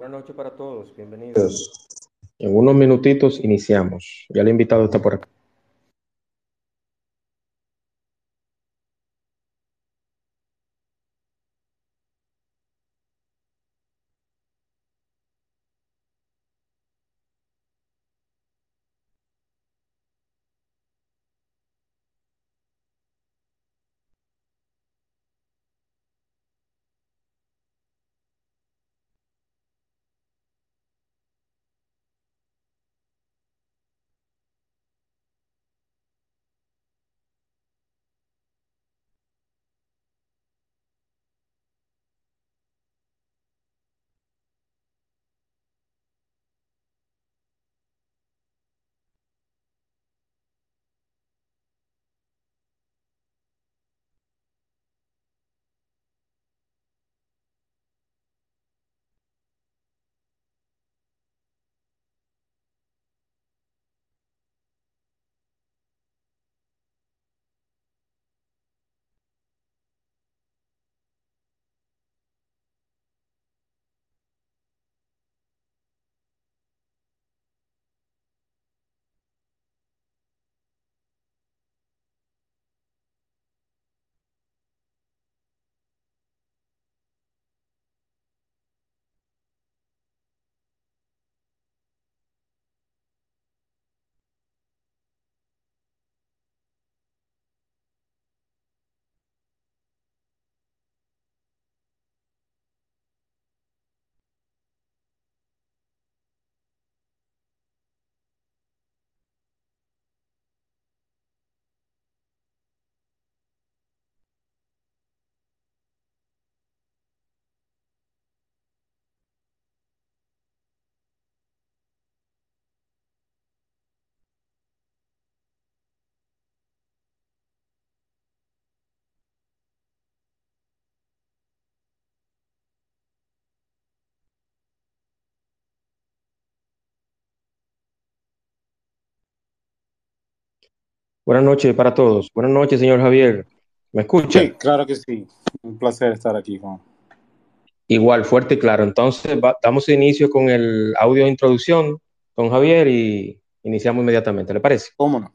Buenas noches para todos, bienvenidos. En unos minutitos iniciamos. Ya el invitado está por acá. Buenas noches para todos. Buenas noches, señor Javier. ¿Me escucha? Sí, claro que sí. Un placer estar aquí, Juan. Igual, fuerte y claro. Entonces, damos inicio con el audio de introducción con Javier y iniciamos inmediatamente. ¿Le parece? ¿Cómo no?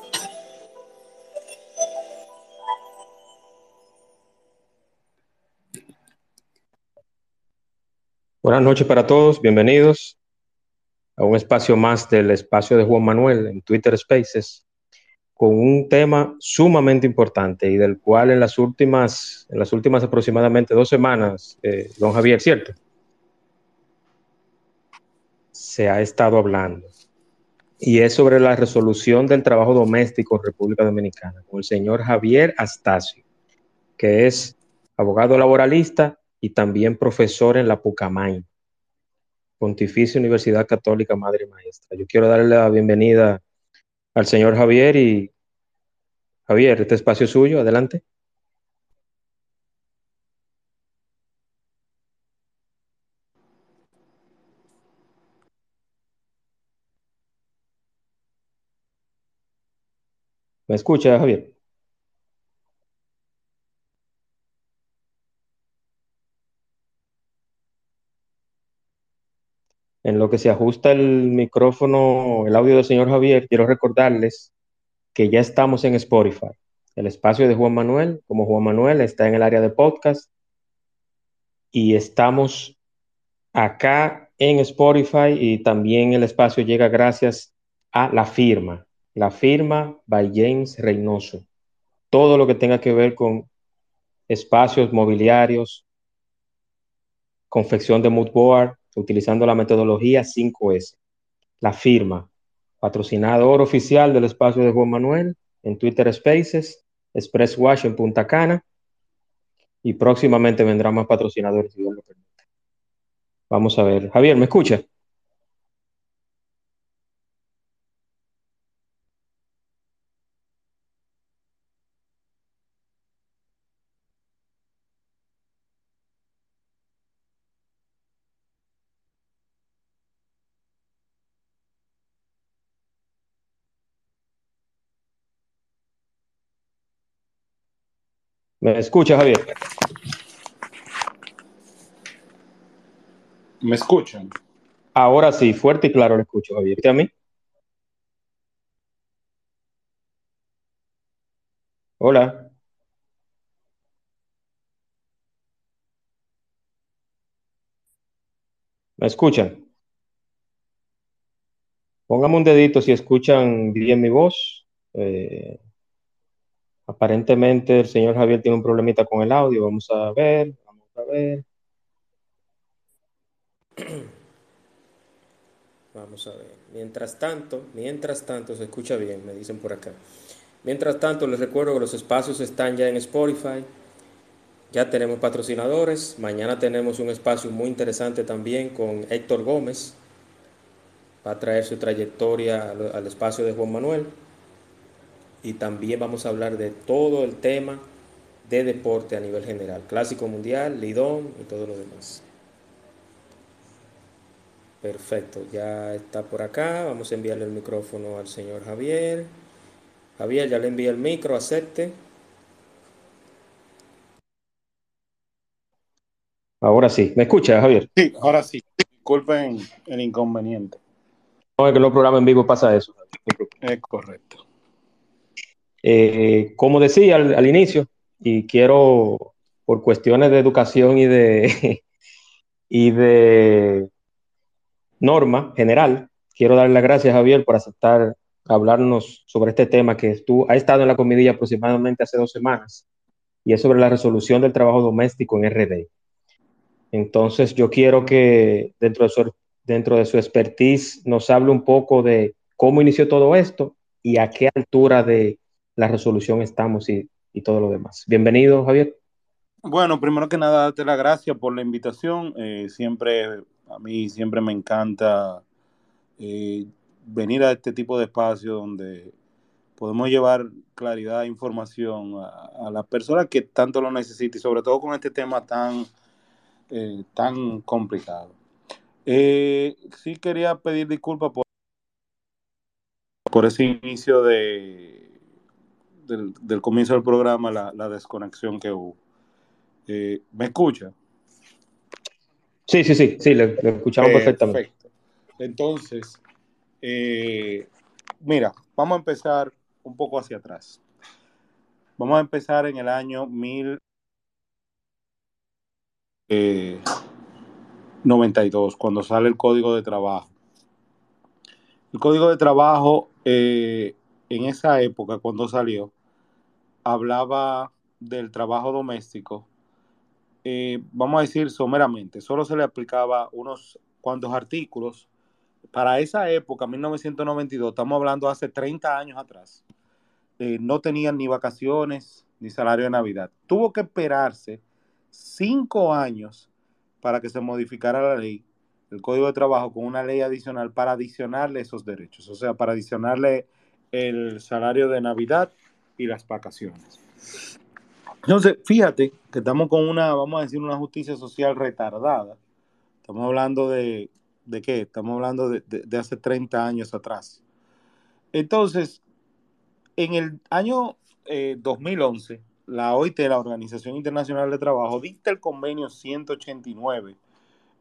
Buenas noches para todos, bienvenidos a un espacio más del espacio de Juan Manuel en Twitter Spaces con un tema sumamente importante y del cual en las últimas, en las últimas aproximadamente dos semanas, eh, don Javier, ¿cierto? Se ha estado hablando. Y es sobre la resolución del trabajo doméstico en República Dominicana, con el señor Javier Astacio, que es abogado laboralista y también profesor en la Pucamay, Pontificia Universidad Católica Madre Maestra. Yo quiero darle la bienvenida al señor Javier y Javier, este espacio es suyo, adelante. ¿Me escucha, Javier? En lo que se ajusta el micrófono, el audio del señor Javier, quiero recordarles que ya estamos en Spotify. El espacio de Juan Manuel, como Juan Manuel, está en el área de podcast y estamos acá en Spotify y también el espacio llega gracias a la firma, la firma by James Reynoso. Todo lo que tenga que ver con espacios mobiliarios, confección de mood board, utilizando la metodología 5S. La firma, patrocinador oficial del espacio de Juan Manuel en Twitter Spaces, Express Wash en Punta Cana. y próximamente vendrán más patrocinadores, si Dios lo permite. Vamos a ver. Javier, ¿me escucha? ¿Me escucha, Javier? ¿Me escuchan? Ahora sí, fuerte y claro le escucho, Javier. ¿Y a mí? Hola. ¿Me escuchan? Póngame un dedito si escuchan bien mi voz. Eh, aparentemente el señor Javier tiene un problemita con el audio. Vamos a ver, vamos a ver. Vamos a ver. Mientras tanto, mientras tanto, se escucha bien, me dicen por acá. Mientras tanto, les recuerdo que los espacios están ya en Spotify. Ya tenemos patrocinadores. Mañana tenemos un espacio muy interesante también con Héctor Gómez. Va a traer su trayectoria al, al espacio de Juan Manuel. Y también vamos a hablar de todo el tema de deporte a nivel general. Clásico Mundial, Lidón y todo lo demás. Perfecto, ya está por acá. Vamos a enviarle el micrófono al señor Javier. Javier, ya le envié el micro, acepte. Ahora sí, ¿me escucha, Javier? Sí, ahora sí. Disculpen el inconveniente. No, es que los programas en vivo pasa eso. Es correcto. Eh, como decía al, al, inicio, y quiero, por cuestiones de educación y de, y de norma general, quiero darle las gracias a Javier por aceptar hablarnos sobre este tema que estuvo, ha estado en la comidilla aproximadamente hace dos semanas, y es sobre la resolución del trabajo doméstico en RD. Entonces, yo quiero que dentro de su, dentro de su expertise nos hable un poco de cómo inició todo esto y a qué altura de la resolución estamos y, y todo lo demás. Bienvenido, Javier. Bueno, primero que nada, darte las gracias por la invitación. Eh, siempre, a mí siempre me encanta eh, venir a este tipo de espacio donde podemos llevar claridad e información a, las personas que tanto lo necesitan y sobre todo con este tema tan, eh, tan complicado. Sí quería pedir disculpas por, por ese inicio de, del, del, comienzo del programa, la, la desconexión que hubo. Eh, ¿Me escucha? Sí, sí, sí, sí, le, le escuchamos perfectamente. Perfecto. Entonces, eh, mira, vamos a empezar un poco hacia atrás. Vamos a empezar en el año 1092, cuando sale el Código de Trabajo. El Código de Trabajo, eh, en esa época, cuando salió, hablaba del trabajo doméstico eh, vamos a decir someramente, solo se le aplicaba unos cuantos artículos. Para esa época, 1992, estamos hablando hace 30 años atrás, eh, no tenían ni vacaciones ni salario de Navidad. Tuvo que esperarse cinco años para que se modificara la ley, el Código de Trabajo, con una ley adicional para adicionarle esos derechos, o sea, para adicionarle el salario de Navidad y las vacaciones. Entonces, fíjate que estamos con una, vamos a decir, una justicia social retardada. Estamos hablando de, ¿de qué? Estamos hablando de, de, hace 30 años atrás. Entonces, en el año eh, 2011, la OIT, la Organización Internacional de Trabajo, dicta el convenio 189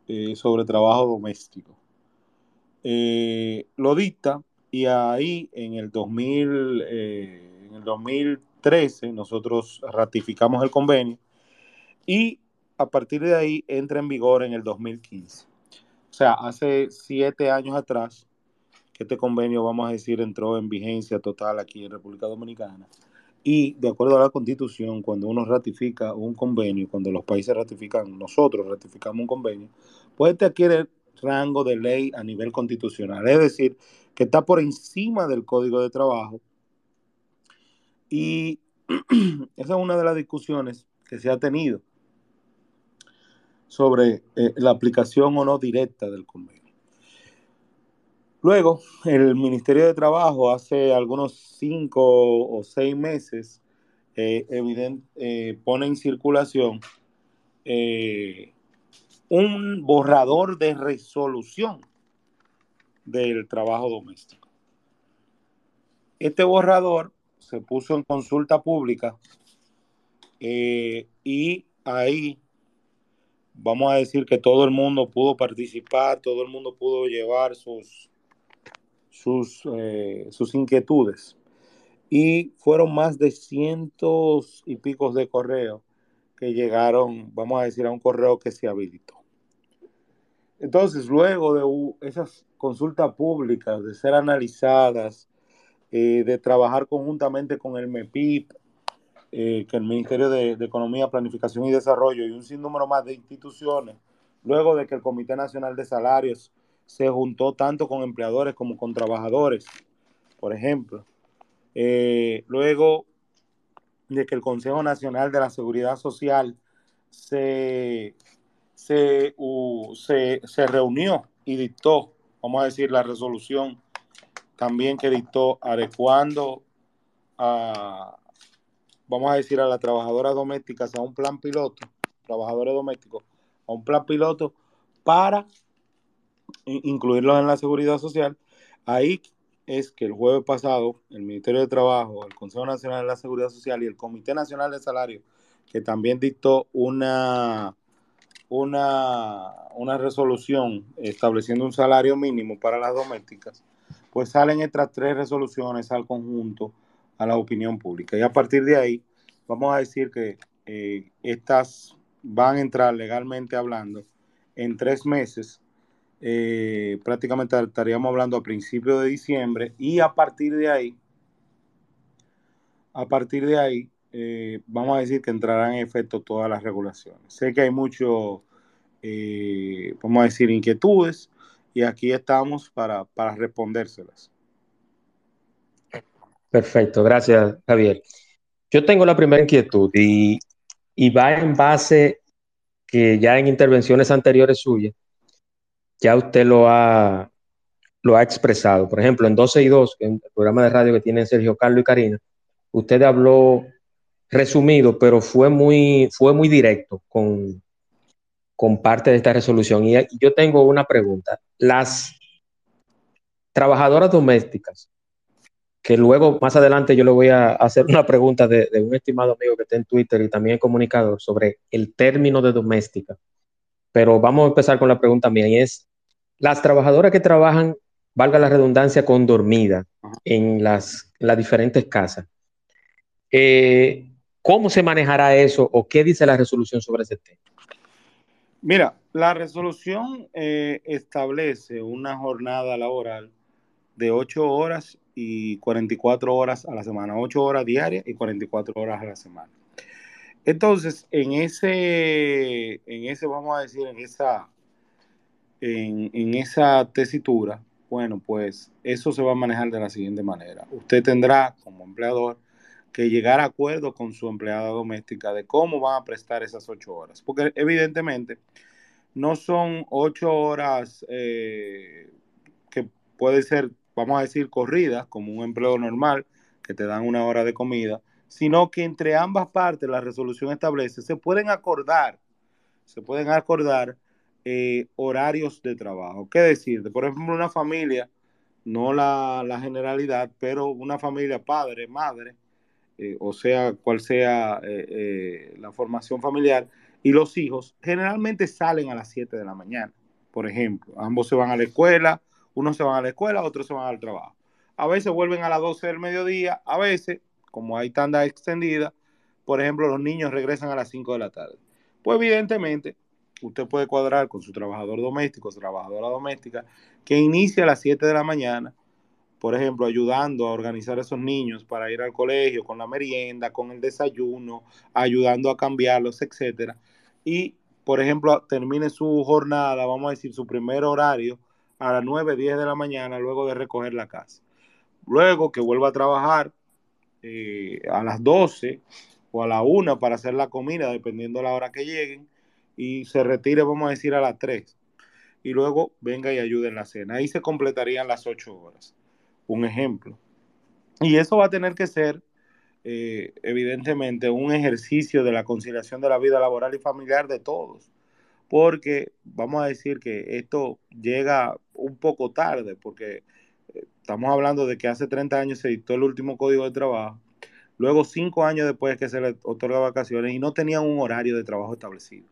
eh, sobre trabajo doméstico. Eh, lo dicta y ahí en el 2000, eh, en el 2000 13 nosotros ratificamos el convenio y a partir de ahí entra en vigor en el 2015. O sea, hace siete años atrás que este convenio, vamos a decir, entró en vigencia total aquí en República Dominicana. Y de acuerdo a la constitución, cuando uno ratifica un convenio, cuando los países ratifican, nosotros ratificamos un convenio, pues este adquiere rango de ley a nivel constitucional. Es decir, que está por encima del Código de Trabajo y esa es una de las discusiones que se ha tenido. sobre eh, la aplicación o no directa del convenio. Luego, el Ministerio de Trabajo hace algunos cinco o seis meses eh, eh, pone en circulación un borrador de resolución del trabajo doméstico. Este borrador se puso en consulta pública y ahí vamos a decir que todo el mundo pudo participar, todo el mundo pudo llevar sus, sus, eh, sus inquietudes. Y fueron más de cientos y picos de correo que llegaron, vamos a decir, a un correo que se habilitó. Entonces, luego de esas consultas públicas, de ser analizadas, eh, de trabajar conjuntamente con el MEPIP, eh, que el Ministerio de, Economía, Planificación y Desarrollo y un sinnúmero más de instituciones, luego de que el Comité Nacional de Salarios se juntó tanto con empleadores como con trabajadores, por ejemplo. Eh, luego de que el Consejo Nacional de la Seguridad Social se, se, se reunió y dictó, vamos a decir, la resolución también que dictó adecuando a, vamos a decir, a las trabajadoras domésticas a un plan piloto, trabajadores domésticos, a un plan piloto para incluirlos en la seguridad social. Ahí es que el jueves pasado el Ministerio de Trabajo, el Consejo Nacional de la Seguridad Social y el Comité Nacional de Salario, que también dictó una, una, una resolución estableciendo un salario mínimo para las domésticas, pues salen estas tres resoluciones al conjunto a la opinión pública. Y a partir de ahí, vamos a decir que eh, estas van a entrar legalmente hablando en tres meses. Eh, prácticamente estaríamos hablando a principios de diciembre y a partir de ahí, a partir de ahí, eh, vamos a decir que entrarán en efecto todas las regulaciones. Sé que hay mucho, vamos a decir, inquietudes y aquí estamos para, para respondérselas. Perfecto, gracias Javier. Yo tengo la primera inquietud y, va en base que ya en intervenciones anteriores suyas, ya usted lo ha, lo ha expresado. Por ejemplo, en 12 y 2, en el programa de radio que tienen Sergio Carlos y Karina, usted habló resumido, pero fue muy, fue muy directo con, con parte de esta resolución. Y yo tengo una pregunta. Las trabajadoras domésticas que luego más adelante yo le voy a hacer una pregunta de, un estimado amigo que está en Twitter y también comunicador sobre el término de doméstica. Pero vamos a empezar con la pregunta mía y es, las trabajadoras que trabajan, valga la redundancia, con dormida en las, las diferentes casas, eh, ¿cómo se manejará eso o qué dice la resolución sobre ese tema? Mira, la resolución eh, establece una jornada laboral de ocho horas y 44 horas a la semana, 8 horas diarias y 44 horas a la semana. Entonces, en ese, en ese, vamos a decir, en esa, en esa tesitura, bueno, pues eso se va a manejar de la siguiente manera. Usted tendrá como empleador que llegar a acuerdo con su empleada doméstica de cómo van a prestar esas ocho horas. Porque evidentemente no son ocho horas eh, que puede ser vamos a decir, corridas, como un empleo normal, que te dan una hora de comida, sino que entre ambas partes la resolución establece, se pueden acordar, se pueden acordar eh, horarios de trabajo. ¿Qué decir? Por ejemplo, una familia, no la, generalidad, pero una familia padre, madre, eh, o sea, cual sea eh, la formación familiar, y los hijos generalmente salen a las 7 de la mañana, por ejemplo. Ambos se van a la escuela, unos se van a la escuela, otros se van al trabajo. A veces vuelven a las 12 del mediodía, a veces, como hay tanda extendida, por ejemplo, los niños regresan a las 5 de la tarde. Pues evidentemente, usted puede cuadrar con su trabajador doméstico, su trabajadora doméstica, que inicia a las 7 de la mañana, por ejemplo, ayudando a organizar a esos niños para ir al colegio, con la merienda, con el desayuno, ayudando a cambiarlos, etcétera. Y, por ejemplo, termine su jornada, vamos a decir, su primer horario a las 9, 10 de la mañana luego de recoger la casa. Luego que vuelva a trabajar eh, a las 12 o a la 1 para hacer la comida, dependiendo de la hora que lleguen. y se retire, vamos a decir, a las 3 y luego venga y ayude en la cena. Ahí se completarían las 8 horas. Un ejemplo. Y eso va a tener que ser, eh, evidentemente, un ejercicio de la conciliación de la vida laboral y familiar de todos. Porque vamos a decir que esto llega un poco tarde, porque eh, estamos hablando de que hace 30 años se dictó el último código de trabajo Luego, cinco años después que se le otorga vacaciones y no tenían un horario de trabajo establecido.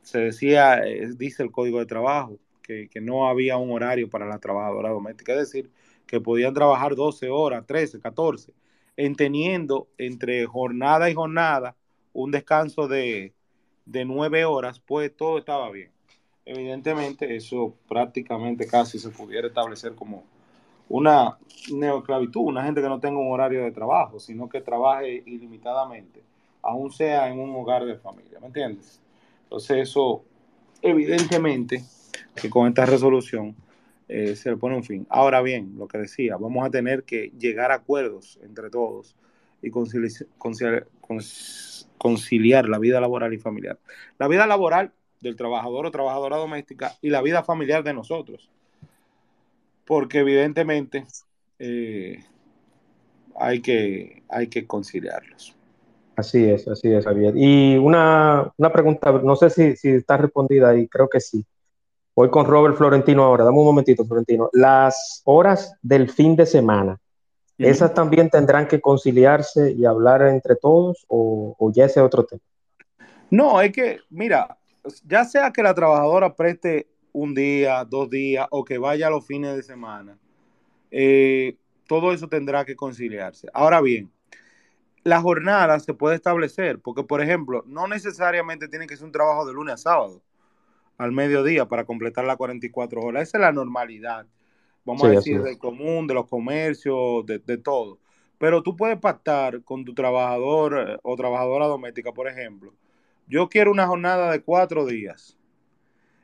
Se decía, eh, dice el Código de Trabajo, que, no había un horario para la trabajadora doméstica, es decir, que podían trabajar 12 horas, 13, 14, entendiendo entre jornada y jornada un descanso de, de 9 horas, pues todo estaba bien. Evidentemente, eso prácticamente casi se pudiera establecer como una neoclavitud, una gente que no tenga un horario de trabajo, sino que trabaje ilimitadamente, aún sea en un hogar de familia, ¿me entiendes? Entonces eso, evidentemente, que con esta resolución eh, se le pone un fin. Ahora bien, lo que decía, vamos a tener que llegar a acuerdos entre todos y conciliar, conciliar la vida laboral y familiar. La vida laboral del trabajador o trabajadora doméstica y la vida familiar de nosotros porque evidentemente eh, hay, que, hay que conciliarlos. Así es, así es, Javier. Y una, pregunta, no sé si, si, está respondida y creo que sí. Voy con Robert Florentino ahora, dame un momentito, Florentino. Las horas del fin de semana, ¿esas también tendrán que conciliarse y hablar entre todos o, o ya ese otro tema? No, es que, mira, ya sea que la trabajadora preste un día, dos días o que vaya a los fines de semana, eh, todo eso tendrá que conciliarse. Ahora bien, la jornada se puede establecer, porque por ejemplo, no necesariamente tiene que ser un trabajo de lunes a sábado, al mediodía para completar las 44 horas. Esa es la normalidad, vamos a decir, del común, de los comercios, de, de, todo. Pero tú puedes pactar con tu trabajador eh, o trabajadora doméstica, por ejemplo. Yo quiero una jornada de cuatro días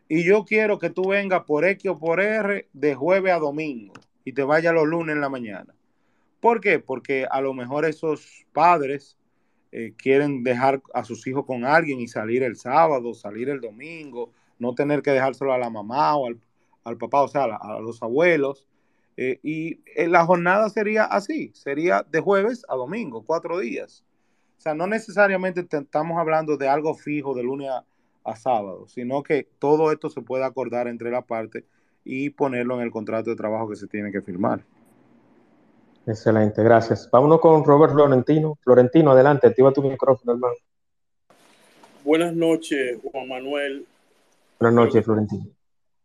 y yo quiero que tú vengas por X o por R de jueves a domingo y te vayas los lunes en la mañana. ¿Por qué? Porque a lo mejor esos padres eh, quieren dejar a sus hijos con alguien y salir el sábado, salir el domingo, no tener que dejárselo a la mamá o al, papá, o sea, a, los abuelos. Eh, y eh, la jornada sería así, sería de jueves a domingo, cuatro días. O sea, no necesariamente estamos hablando de algo fijo de lunes a, a sábado, sino que todo esto se puede acordar entre la parte y ponerlo en el contrato de trabajo que se tiene que firmar. Excelente, gracias. Vámonos con Robert Florentino. Florentino, adelante, activa tu micrófono, hermano. Buenas noches, Juan Manuel. Buenas noches, Florentino.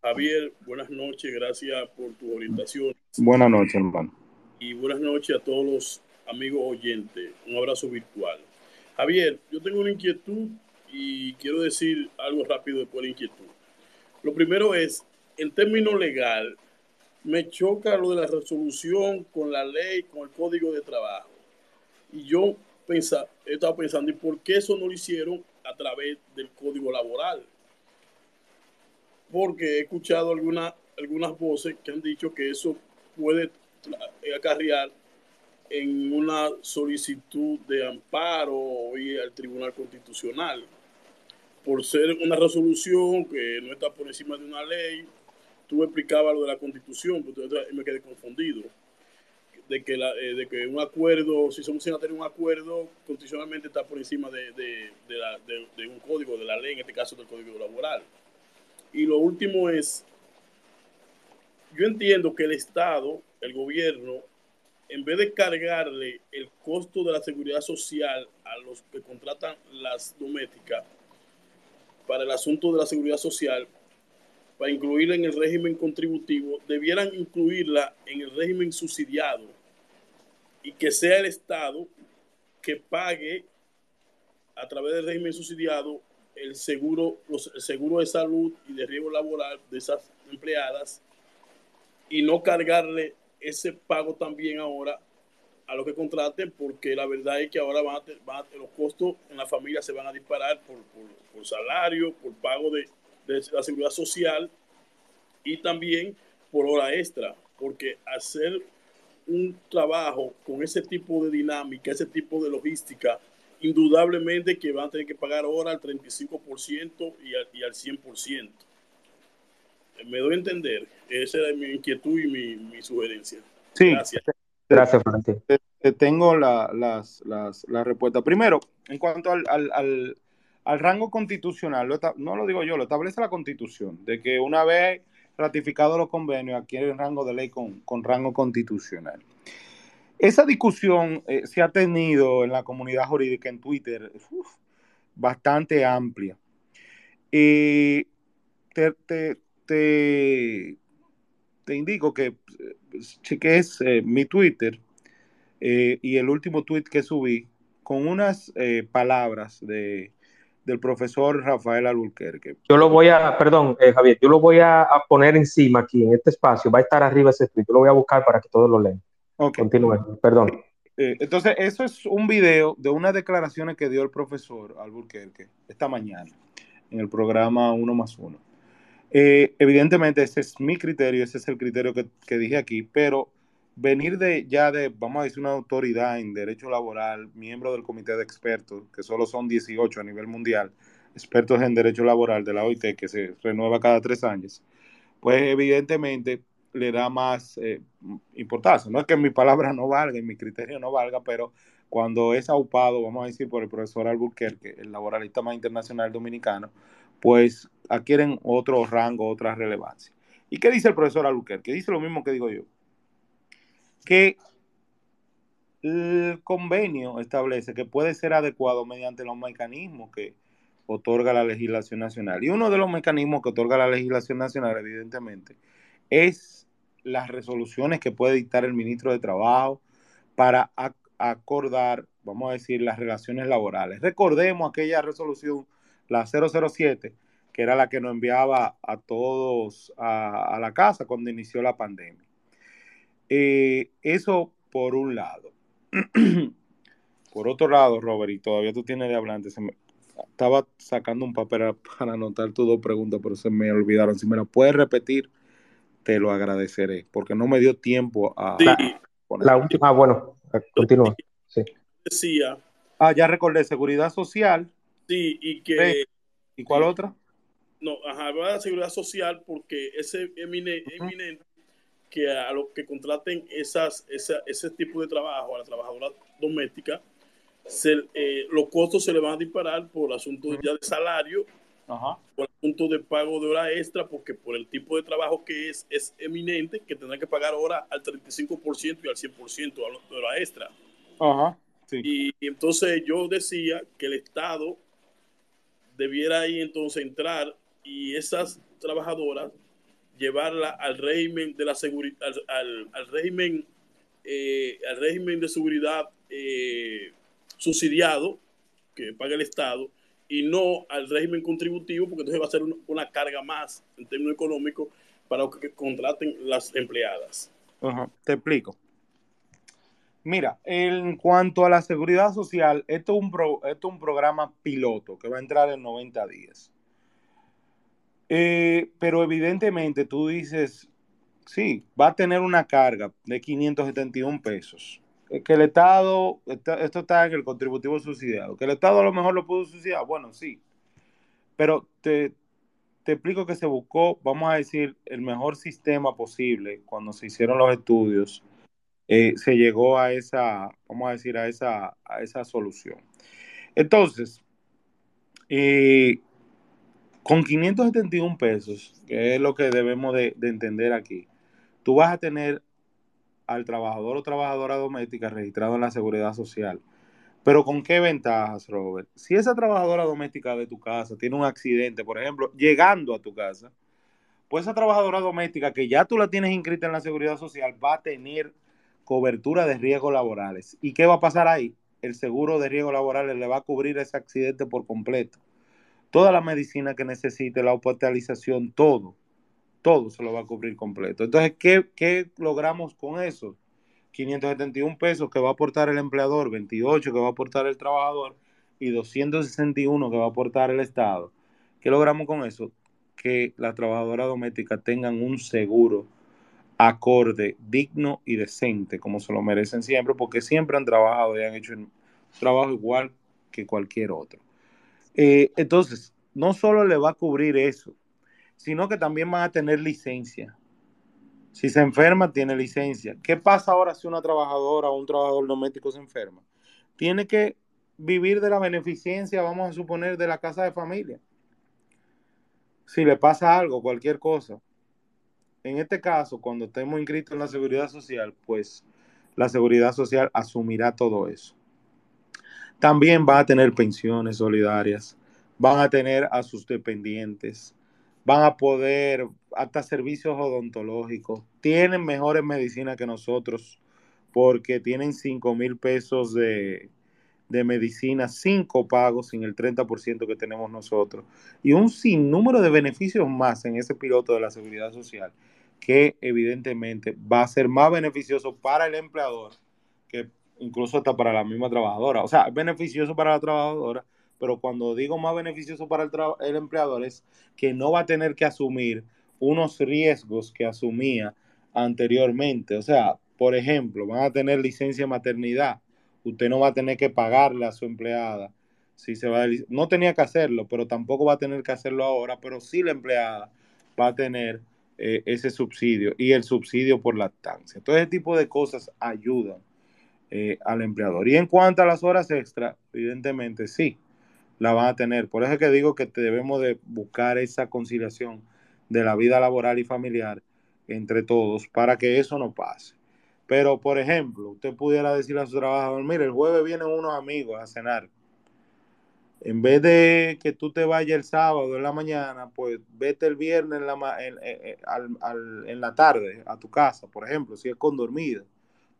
Javier, buenas noches, gracias por tu orientación. Buenas noches, hermano. Y buenas noches a todos los amigos oyentes. Un abrazo virtual. Javier, yo tengo una inquietud y quiero decir algo rápido de por inquietud. Lo primero es, en términos legal, me choca lo de la resolución con la ley, con el código de trabajo. Y yo pensa, he estado pensando, ¿y por qué eso no lo hicieron a través del código laboral? Porque he escuchado algunas algunas voces que han dicho que eso puede acarrear en una solicitud de amparo y al Tribunal Constitucional por ser una resolución que no está por encima de una ley, tú explicabas lo de la constitución, pero me quedé confundido. De que, la, eh, de que un acuerdo, si somos sin tener un acuerdo, constitucionalmente está por encima de, de, de, un código, de la ley, en este caso del código laboral. Y lo último es, yo entiendo que el Estado, el gobierno, en vez de cargarle el costo de la seguridad social a los que contratan las domésticas, para el asunto de la seguridad social, para incluirla en el régimen contributivo, debieran incluirla en el régimen subsidiado y que sea el Estado que pague a través del régimen subsidiado el seguro, los, el seguro de salud y de riesgo laboral de esas empleadas y no cargarle ese pago también ahora a los que contraten, porque la verdad es que ahora van a, los costos en la familia se van a disparar por, por, salario, por pago de, de, la seguridad social y también por hora extra, porque hacer un trabajo con ese tipo de dinámica, ese tipo de logística indudablemente que van a tener que pagar ahora al 35% y al, y al 100%. Me doy a entender. Esa era mi inquietud y mi, mi sugerencia. Sí, Gracias. Gracias, te, te tengo la, las, las, la respuesta. Primero, en cuanto al, al, al, al rango constitucional, lo no lo digo yo, lo establece la constitución, de que una vez ratificados los convenios adquiere el rango de ley con, con rango constitucional. Esa discusión eh, se ha tenido en la comunidad jurídica en Twitter bastante amplia. Y te, te, te, te indico que eh, cheques eh, mi Twitter eh, y el último tweet que subí con unas eh, palabras de, del profesor Rafael Alburquerque. Yo lo voy a, perdón, eh, Javier, yo lo voy a poner encima aquí en este espacio. Va a estar arriba ese tweet. Yo lo voy a buscar para que todos lo lean. Ok. Continúe, perdón. Eh, entonces, eso es un video de unas declaraciones que dio el profesor Alburquerque esta mañana en el programa Uno más Uno. Eh, evidentemente, ese es mi criterio, ese es el criterio que, que dije aquí, pero venir de ya de, vamos a decir, una autoridad en derecho laboral, miembro del comité de expertos, que solo son 18 a nivel mundial, expertos en derecho laboral de la OIT, que se renueva cada tres años, pues evidentemente le da más eh, importancia. No es que mi palabra no valga y mi criterio no valga, pero cuando es aupado, vamos a decir, por el profesor Alburquerque, el laboralista más internacional dominicano, pues adquieren otro rango, otra relevancia. ¿Y qué dice el profesor Alburquerque? Dice lo mismo que digo yo. Que el convenio establece que puede ser adecuado mediante los mecanismos que otorga la legislación nacional. Y uno de los mecanismos que otorga la legislación nacional, evidentemente, es las resoluciones que puede dictar el ministro de Trabajo para ac acordar, vamos a decir, las relaciones laborales. Recordemos aquella resolución, la 007, que era la que nos enviaba a todos a, la casa cuando inició la pandemia. Eh, eso por un lado. por otro lado, Robert, y todavía tú tienes de hablante, estaba sacando un papel para anotar tus dos preguntas, pero se me olvidaron. Si me la puedes repetir, te lo agradeceré, porque no me dio tiempo a... Sí, La última, ah, bueno, continúa. Sí. decía, Ah, ya recordé, seguridad social. sí, y que, ¿Y cuál otra? no, ajá, va a la seguridad social porque ese emine- eminente que a los que contraten esas, esa, ese tipo de trabajo a la trabajadora doméstica, se, eh, los costos se le van a disparar por asunto ya de salario, Ajá. por asunto de pago de hora extra, porque por el tipo de trabajo que es, es eminente, que tendrá que pagar ahora al 35% y al 100% de hora extra. Ajá. Sí. Y, y entonces yo decía que el Estado debiera ahí entonces entrar y esas trabajadoras llevarla al régimen de la seguridad, al, al, al régimen, eh, al régimen de seguridad eh, subsidiado que paga el Estado y no al régimen contributivo, porque entonces va a ser una, carga más en términos económicos para que contraten las empleadas. Te explico. Mira, en cuanto a la seguridad social, esto es un, pro, esto es un programa piloto que va a entrar en 90 días. Eh, pero evidentemente tú dices, sí, va a tener una carga de 571 pesos. Eh, Que el Estado, esto está en el contributivo subsidiado, que el Estado a lo mejor lo pudo subsidiar, bueno, sí. Pero te, te explico que se buscó, vamos a decir, el mejor sistema posible cuando se hicieron los estudios. eh, se llegó a esa, vamos a decir, a esa, a esa solución. Entonces, eh, con 571 pesos, que es lo que debemos de, de entender aquí, tú vas a tener al trabajador o trabajadora doméstica registrado en la seguridad social. Pero ¿con qué ventajas, Robert? Si esa trabajadora doméstica de tu casa tiene un accidente, por ejemplo, llegando a tu casa, pues esa trabajadora doméstica que ya tú la tienes inscrita en la seguridad social va a tener cobertura de riesgos laborales. ¿Y qué va a pasar ahí? El seguro de riesgos laborales le va a cubrir ese accidente por completo. Toda la medicina que necesite, la hospitalización, todo, todo se lo va a cubrir completo. Entonces, ¿qué, qué logramos con eso? 571 pesos que va a aportar el empleador, 28 que va a aportar el trabajador y 261 que va a aportar el Estado. ¿Qué logramos con eso? Que las trabajadoras domésticas tengan un seguro acorde, digno y decente, como se lo merecen siempre, porque siempre han trabajado y han hecho un trabajo igual que cualquier otro. Eh, entonces, no solo le va a cubrir eso, sino que también van a tener licencia. Si se enferma, tiene licencia. ¿Qué pasa ahora si una trabajadora o un trabajador doméstico se enferma? Tiene que vivir de la beneficencia, vamos a suponer, de la casa de familia. Si le pasa algo, cualquier cosa. En este caso, cuando estemos inscritos en la seguridad social, pues la seguridad social asumirá todo eso. También van a tener pensiones solidarias, van a tener a sus dependientes, van a poder hasta servicios odontológicos, tienen mejores medicinas que nosotros porque tienen 5 mil pesos de, de medicina sin pagos, sin el 30% que tenemos nosotros, y un sinnúmero de beneficios más en ese piloto de la seguridad social, que evidentemente va a ser más beneficioso para el empleador que incluso hasta para la misma trabajadora. O sea, es beneficioso para la trabajadora, pero cuando digo más beneficioso para el, el empleador es que no va a tener que asumir unos riesgos que asumía anteriormente. O sea, por ejemplo, van a tener licencia de maternidad usted no va a tener que pagarle a su empleada si se va no tenía que hacerlo, pero tampoco va a tener que hacerlo ahora, pero sí la empleada va a tener eh, ese subsidio y el subsidio por lactancia. Todo ese tipo de cosas ayudan eh, al empleador. Y en cuanto a las horas extra, evidentemente sí, la van a tener. Por eso es que digo que debemos de buscar esa conciliación de la vida laboral y familiar entre todos para que eso no pase. Pero, por ejemplo, usted pudiera decirle a su trabajador, mire, el jueves vienen unos amigos a cenar. En vez de que tú te vayas el sábado en la mañana, pues vete el viernes en la, en, la tarde a tu casa, por ejemplo, si es con dormida.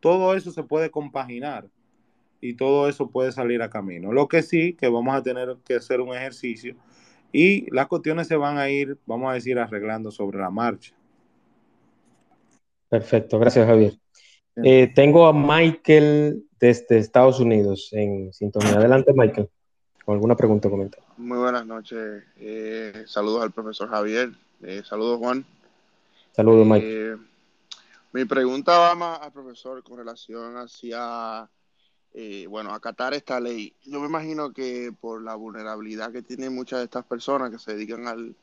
Todo eso se puede compaginar y todo eso puede salir a camino. Lo que sí, que vamos a tener que hacer un ejercicio y las cuestiones se van a ir, vamos a decir, arreglando sobre la marcha. Perfecto, gracias Javier. Eh, tengo a Michael desde Estados Unidos en sintonía. Adelante, Michael. ¿Con alguna pregunta o comentario? Muy buenas noches. Eh, saludos al profesor Javier. Eh, saludos, Juan. Saludos, Michael. Mi pregunta va más al profesor con relación hacia, bueno, acatar esta ley. Yo me imagino que por la vulnerabilidad que tienen muchas de estas personas que se dedican al,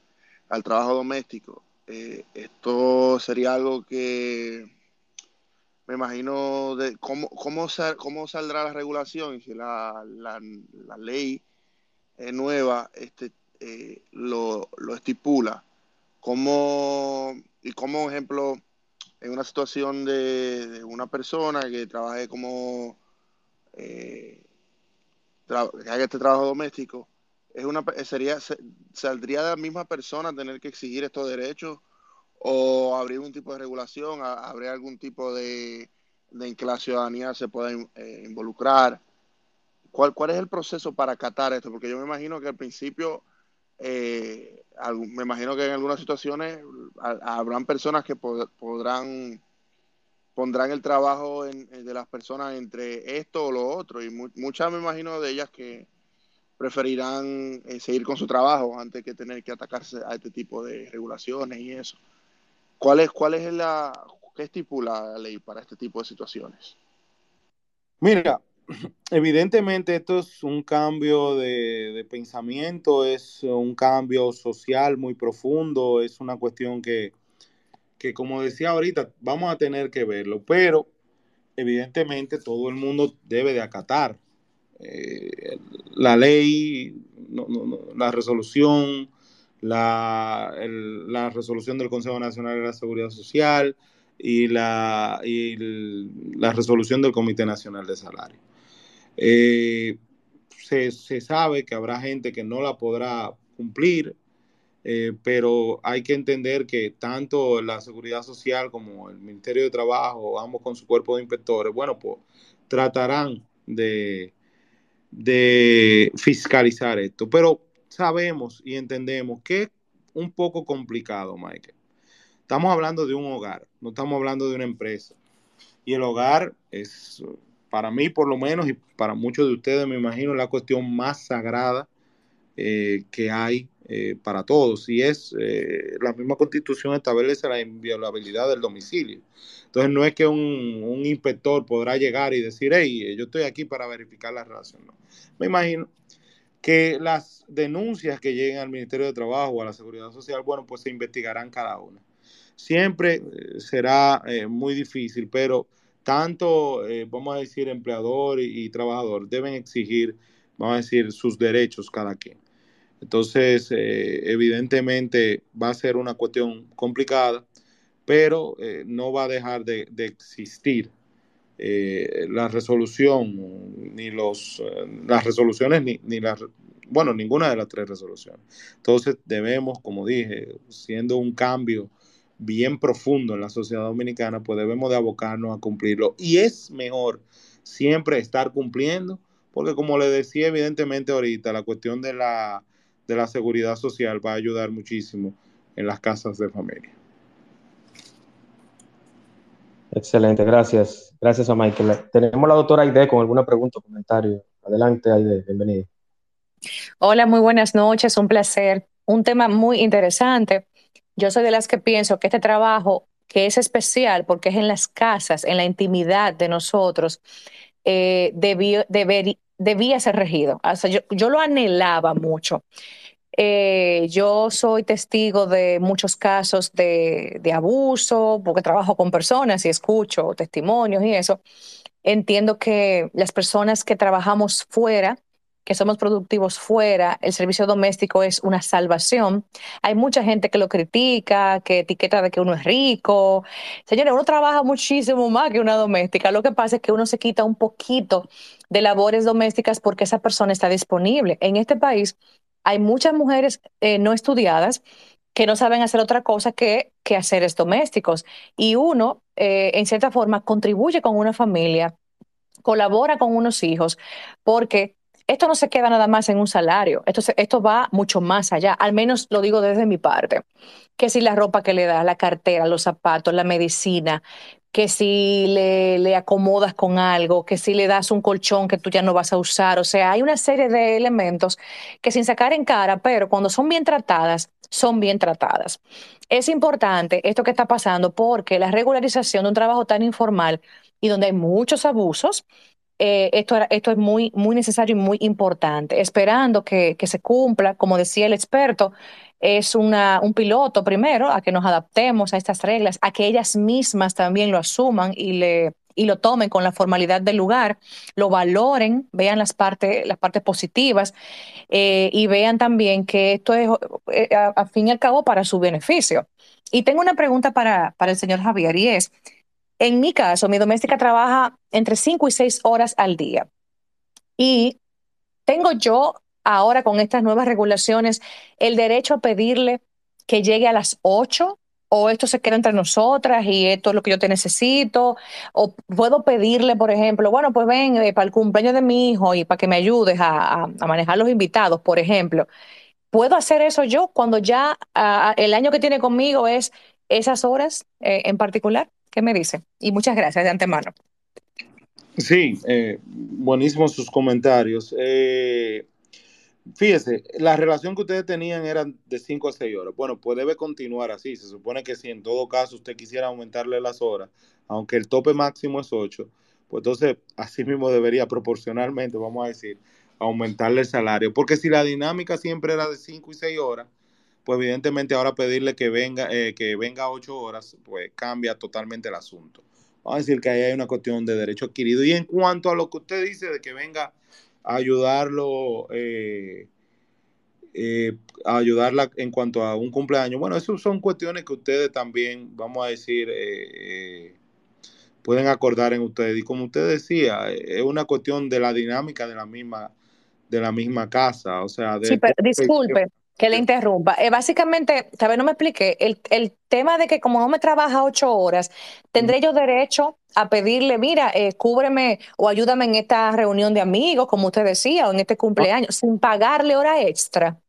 al trabajo doméstico, esto sería algo que me imagino de cómo, cómo, cómo saldrá la regulación y si la, la, ley eh, nueva este, eh, lo, lo, estipula. Cómo, y como ejemplo, en una situación de, una persona que trabaje como eh, que haga este trabajo doméstico, es una sería saldría de la misma persona tener que exigir estos derechos o habría algún tipo de regulación, habría algún tipo de, de que la ciudadanía se pueda eh, involucrar. ¿Cuál, ¿Cuál es el proceso para acatar esto? Porque yo me imagino que al principio, eh, me imagino que en algunas situaciones habrán personas que podrán pondrán el trabajo de las personas entre esto o lo otro y muchas me imagino de ellas que preferirán eh, seguir con su trabajo antes que tener que atacarse a este tipo de regulaciones y eso. ¿Cuál es, cuál es la, qué estipula la ley para este tipo de situaciones? Mira, evidentemente esto es un cambio de, pensamiento, es un cambio social muy profundo, es una cuestión que, que, como decía ahorita, vamos a tener que verlo, pero evidentemente todo el mundo debe de acatar eh, la ley, la resolución, la, la, resolución del Consejo Nacional de la Seguridad Social y la, y la resolución del Comité Nacional de Salario. Eh, se, se, sabe que habrá gente que no la podrá cumplir, eh, pero hay que entender que tanto la Seguridad Social como el Ministerio de Trabajo, ambos con su cuerpo de inspectores, bueno, pues tratarán de, de fiscalizar esto. Pero sabemos y entendemos que es un poco complicado, Michael. Estamos hablando de un hogar, no estamos hablando de una empresa. Y el hogar es, para mí por lo menos, y para muchos de ustedes me imagino, la cuestión más sagrada eh, que hay eh, para todos y es eh, la misma constitución establece la inviolabilidad del domicilio. Entonces no es que un, inspector podrá llegar y decir, hey, yo estoy aquí para verificar la relación. Me imagino que las denuncias que lleguen al Ministerio de Trabajo o a la Seguridad Social, bueno, pues se investigarán cada una. Siempre eh, será muy difícil, pero tanto, vamos a decir, empleador y trabajador deben exigir, vamos a decir, sus derechos cada quien. Entonces, eh, evidentemente va a ser una cuestión complicada, pero eh, no va a dejar de, existir eh, la resolución, ni los, las resoluciones, ni, ni las, bueno, ninguna de las tres resoluciones. Entonces, debemos, como dije, siendo un cambio bien profundo en la sociedad dominicana, pues debemos de abocarnos a cumplirlo. Y es mejor siempre estar cumpliendo, porque como le decía evidentemente ahorita, la cuestión de la de la seguridad social va a ayudar muchísimo en las casas de familia. Excelente, gracias. Gracias a Michael. Tenemos la doctora Aide con alguna pregunta o comentario. Adelante, Aide, bienvenida. Hola, muy buenas noches, un placer. Un tema muy interesante. Yo soy de las que pienso que este trabajo, que es especial porque es en las casas, en la intimidad de nosotros, eh, debió, deber, debía ser regido. Yo lo anhelaba mucho. Eh, yo soy testigo de muchos casos de, de, abuso, porque trabajo con personas y escucho testimonios y eso. Entiendo que las personas que trabajamos fuera que somos productivos fuera, el servicio doméstico es una salvación. Hay mucha gente que lo critica, que etiqueta de que uno es rico. Señores, uno trabaja muchísimo más que una doméstica. Lo que pasa es que uno se quita un poquito de labores domésticas porque esa persona está disponible. En este país hay muchas mujeres eh, no estudiadas que no saben hacer otra cosa que, que haceres domésticos. Y uno, eh, en cierta forma, contribuye con una familia, colabora con unos hijos, porque esto no se queda nada más en un salario, esto, esto va mucho más allá, al menos lo digo desde mi parte, que si la ropa que le das, la cartera, los zapatos, la medicina, que si le, le, acomodas con algo, que si le das un colchón que tú ya no vas a usar. O sea, hay una serie de elementos que sin sacar en cara, pero cuando son bien tratadas, son bien tratadas. Es importante esto que está pasando porque la regularización de un trabajo tan informal y donde hay muchos abusos, eh, esto, esto es muy, muy necesario y muy importante. Esperando que, que se cumpla, como decía el experto, es una, un piloto primero a que nos adaptemos a estas reglas, a que ellas mismas también lo asuman y, le, y lo tomen con la formalidad del lugar, lo valoren, vean las partes, las partes positivas eh, y vean también que esto es, eh, a, fin y al cabo, para su beneficio. Y tengo una pregunta para, para el señor Javier y es, en mi caso, mi doméstica trabaja entre 5 y 6 horas al día. Y tengo yo ahora con estas nuevas regulaciones el derecho a pedirle que llegue a las 8 o esto se queda entre nosotras y esto es lo que yo te necesito, o puedo pedirle, por ejemplo, bueno, pues ven eh, para el cumpleaños de mi hijo y para que me ayudes a, a, manejar los invitados, por ejemplo. ¿Puedo hacer eso yo cuando ya uh, el año que tiene conmigo es esas horas eh, en particular? ¿Qué me dice? Y muchas gracias de antemano. Sí, eh, buenísimos sus comentarios. Eh, fíjese, la relación que ustedes tenían era de 5 a 6 horas. Bueno, pues debe continuar así. Se supone que si en todo caso usted quisiera aumentarle las horas, aunque el tope máximo es 8, pues entonces así mismo debería proporcionalmente, vamos a decir, aumentarle el salario. Porque si la dinámica siempre era de 5 y 6 horas, pues evidentemente ahora pedirle que venga, eh, que venga ocho horas, pues cambia totalmente el asunto. Vamos a decir que ahí hay una cuestión de derecho adquirido. Y en cuanto a lo que usted dice de que venga a ayudarlo, eh, eh, a ayudarla en cuanto a un cumpleaños, bueno, eso son cuestiones que ustedes también, vamos a decir, eh, pueden acordar en ustedes. Y como usted decía, es una cuestión de la dinámica de la misma, de la misma casa. O sea, de sí, pero disculpe. Que le interrumpa. Eh, básicamente, tal vez no me expliqué, el, el, tema de que como no me trabaja ocho horas, ¿tendré yo derecho a pedirle, mira, eh, cúbreme o ayúdame en esta reunión de amigos, como usted decía, o en este cumpleaños, no. sin pagarle hora extra?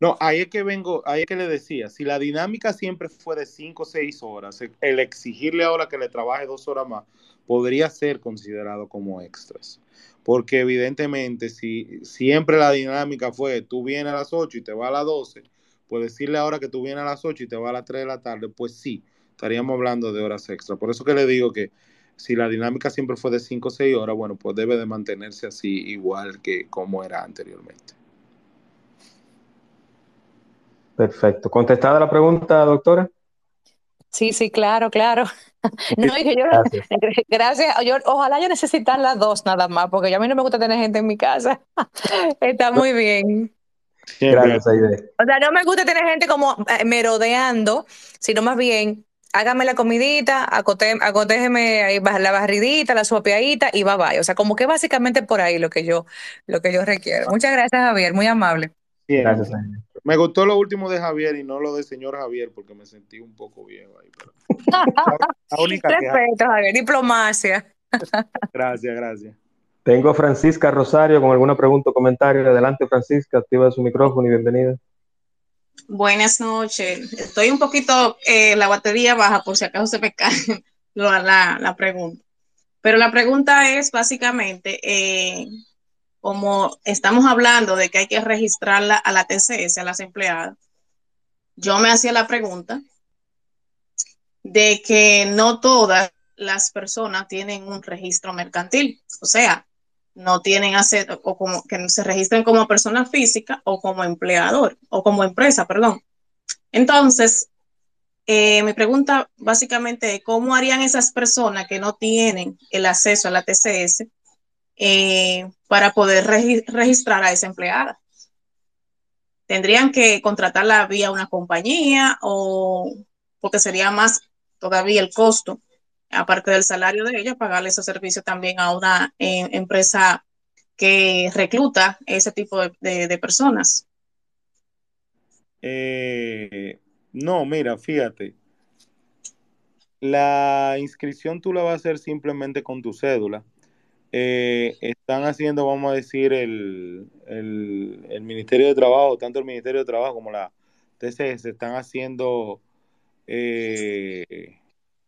No, ahí es que vengo, ahí es que le decía, si la dinámica siempre fue de cinco o seis horas, el exigirle ahora que le trabaje dos horas más, podría ser considerado como extras porque evidentemente si siempre la dinámica fue tú vienes a las 8 y te vas a las 12, Pues decirle ahora que tú vienes a las 8 y te vas a las 3 de la tarde, pues sí, estaríamos hablando de horas extra. Por eso que le digo que si la dinámica siempre fue de 5 o 6 horas, bueno, pues debe de mantenerse así igual que como era anteriormente. Perfecto. ¿Contestada la pregunta, doctora? Sí, sí, claro, claro. No, yo, gracias. gracias. Yo, ojalá yo necesitar las dos nada más, porque a mí no me gusta tener gente en mi casa. Está muy bien. Gracias, Aide. O sea, no me gusta tener gente como eh, merodeando, sino más bien, hágame la comidita, acoté, acotéjeme ahí la barridita, la sopeadita y va bye. O sea, como que básicamente por ahí lo que yo, lo que yo requiero. Muchas gracias, Javier, muy amable. Gracias, Aide. Me gustó lo último de Javier y no lo del señor Javier porque me sentí un poco viejo ahí. Pero... La única Respeto, Javier, diplomacia. Gracias, gracias. Tengo a Francisca Rosario con alguna pregunta o comentario. Adelante, Francisca, activa su micrófono y bienvenida. Buenas noches. Estoy un poquito, eh, la batería baja por si acaso se me cae la, la pregunta. Pero la pregunta es básicamente, eh, como estamos hablando de que hay que registrarla a la TCS, a las empleadas, yo me hacía la pregunta de que no todas las personas tienen un registro mercantil, o sea, no tienen hacer o como que se registren como persona física o como empleador o como empresa, perdón. Entonces, eh, mi pregunta básicamente es cómo harían esas personas que no tienen el acceso a la TCS eh, para poder registrar a esa empleada. Tendrían que contratarla vía una compañía o porque sería más todavía el costo, aparte del salario de ella, pagarle esos servicios también a una eh, empresa que recluta ese tipo de, personas. Eh, no, mira, fíjate. La inscripción tú la vas a hacer simplemente con tu cédula eh, están haciendo, vamos a decir, el, el, Ministerio de Trabajo, tanto el Ministerio de Trabajo como la TCS, están haciendo, eh,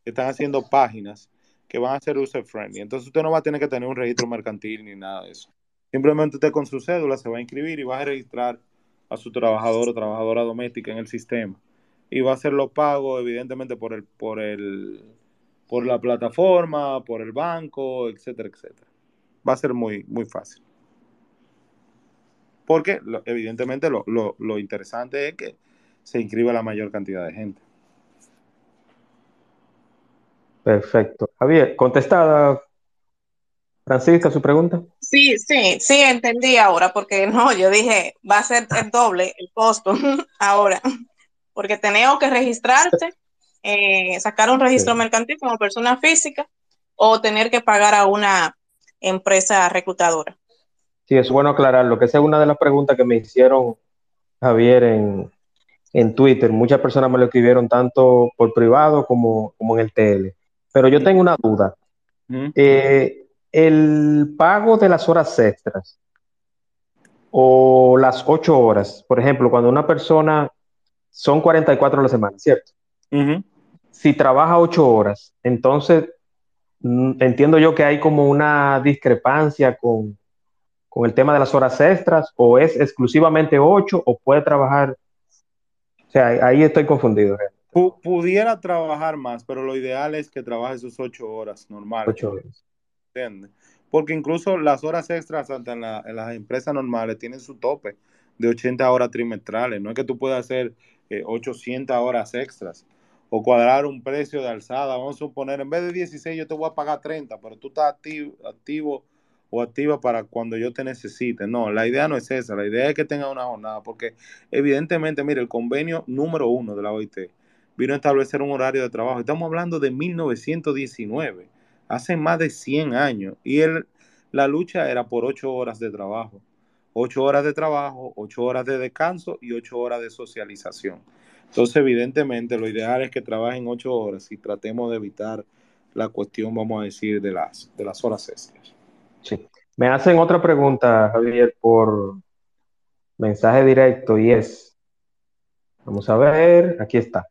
están haciendo páginas que van a ser user friendly. Entonces usted no va a tener que tener un registro mercantil ni nada de eso. Simplemente usted con su cédula se va a inscribir y va a registrar a su trabajador o trabajadora doméstica en el sistema. Y va a hacer los pagos, evidentemente, por el, por el, por la plataforma, por el banco, etcétera, etcétera va a ser muy, muy fácil. Porque evidentemente lo, lo, interesante es que se inscriba la mayor cantidad de gente. Perfecto. Javier, contestada Francisca su pregunta. Sí, sí, sí, entendí ahora, porque no, yo dije, va a ser el doble el costo ahora, porque tenemos que registrarse, eh, sacar un registro mercantil como persona física o tener que pagar a una empresa reclutadora. Sí, es bueno aclararlo, que esa es una de las preguntas que me hicieron, Javier, en, en Twitter. Muchas personas me lo escribieron tanto por privado como, como en el TL. Pero yo tengo una duda. Eh, el pago de las horas extras o las ocho horas, por ejemplo, cuando una persona son 44 a la semana, ¿cierto? Si trabaja ocho horas, entonces Mm, entiendo yo que hay como una discrepancia con, el tema de las horas extras, o es exclusivamente ocho, o puede trabajar. O sea, ahí estoy confundido. pudiera trabajar más, pero lo ideal es que trabaje sus ocho horas normales. Ocho horas. ¿Entiendes? Porque incluso las horas extras en, las empresas normales tienen su tope de 80 horas trimestrales. No es que tú puedas hacer 800 eh, horas extras o cuadrar un precio de alzada. Vamos a suponer, en vez de 16 yo te voy a pagar 30, pero tú estás activo, activo o activa para cuando yo te necesite. No, la idea no es esa, la idea es que tenga una jornada, porque evidentemente, mire, el convenio número uno de la OIT vino a establecer un horario de trabajo. Estamos hablando de 1919, hace más de 100 años, y el, la lucha era por 8 horas de trabajo. 8 horas de trabajo, 8 horas de descanso y 8 horas de socialización. Entonces, evidentemente, lo ideal es que trabajen ocho horas y tratemos de evitar la cuestión, vamos a decir, de las, de las horas extras. Sí. Me hacen otra pregunta, Javier, por mensaje directo y es, vamos a ver, aquí está.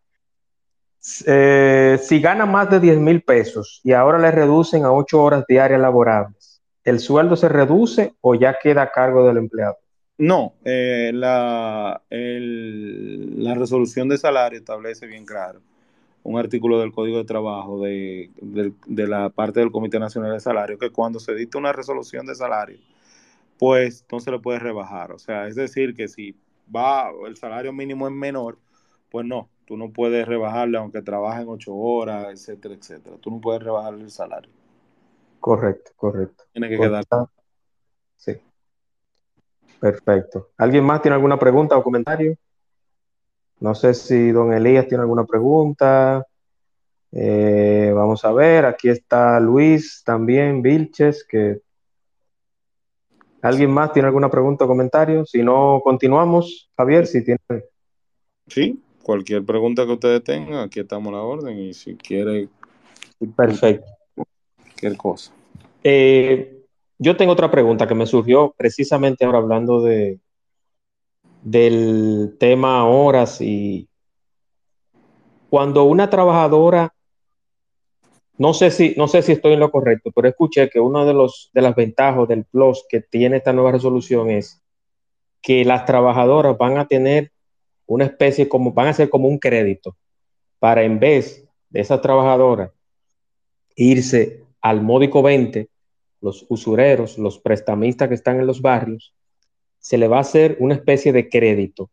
Eh, si gana más de 10 mil pesos y ahora le reducen a ocho horas diarias laborables, ¿el sueldo se reduce o ya queda a cargo del empleado? No, eh, la, el- la resolución de salario establece bien claro un artículo del Código de Trabajo de, de la parte del Comité Nacional de Salario que cuando se dicta una resolución de salario, pues no se le puede rebajar. O sea, es decir, que si va el salario mínimo es menor, pues no, tú no puedes rebajarle aunque trabajen ocho horas, etcétera, etcétera. Tú no puedes rebajarle el salario. Correcto, correcto. Tiene que quedar. Sí. Perfecto. ¿Alguien más tiene alguna pregunta o comentario? No sé si don Elías tiene alguna pregunta. Eh, vamos a ver, aquí está Luis también, Vilches, que... ¿Alguien más tiene alguna pregunta o comentario? Si no, continuamos. Javier, si tiene... Sí, cualquier pregunta que ustedes tengan, aquí estamos a la orden y si quiere Perfecto. cualquier cosa. Eh, yo tengo otra pregunta que me surgió precisamente ahora hablando de del tema horas y cuando una trabajadora no sé si no sé si estoy en lo correcto, pero escuché que uno de los de las ventajas del plus que tiene esta nueva resolución es que las trabajadoras van a tener una especie como van a ser como un crédito para en vez de esas trabajadoras irse al módico 20 los usureros, los prestamistas que están en los barrios, se le va a hacer una especie de crédito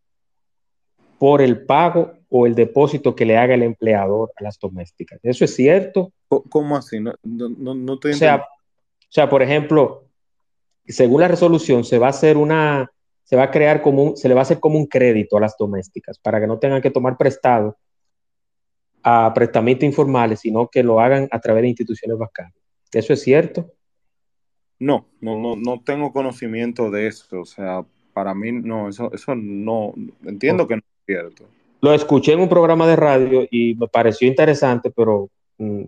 por el pago o el depósito que le haga el empleador a las domésticas. ¿Eso es cierto? ¿Cómo así? No, no, no, sea, o sea, por ejemplo, según la resolución, se va a hacer una, se va a crear como un, se le va a hacer como un crédito a las domésticas para que no tengan que tomar prestado a prestamistas informales, sino que lo hagan a través de instituciones bancarias. ¿Eso es cierto? No, no, no, no tengo conocimiento de eso. O sea, para mí no, eso, eso no, entiendo que no es cierto. Lo escuché en un programa de radio y me pareció interesante, pero mm,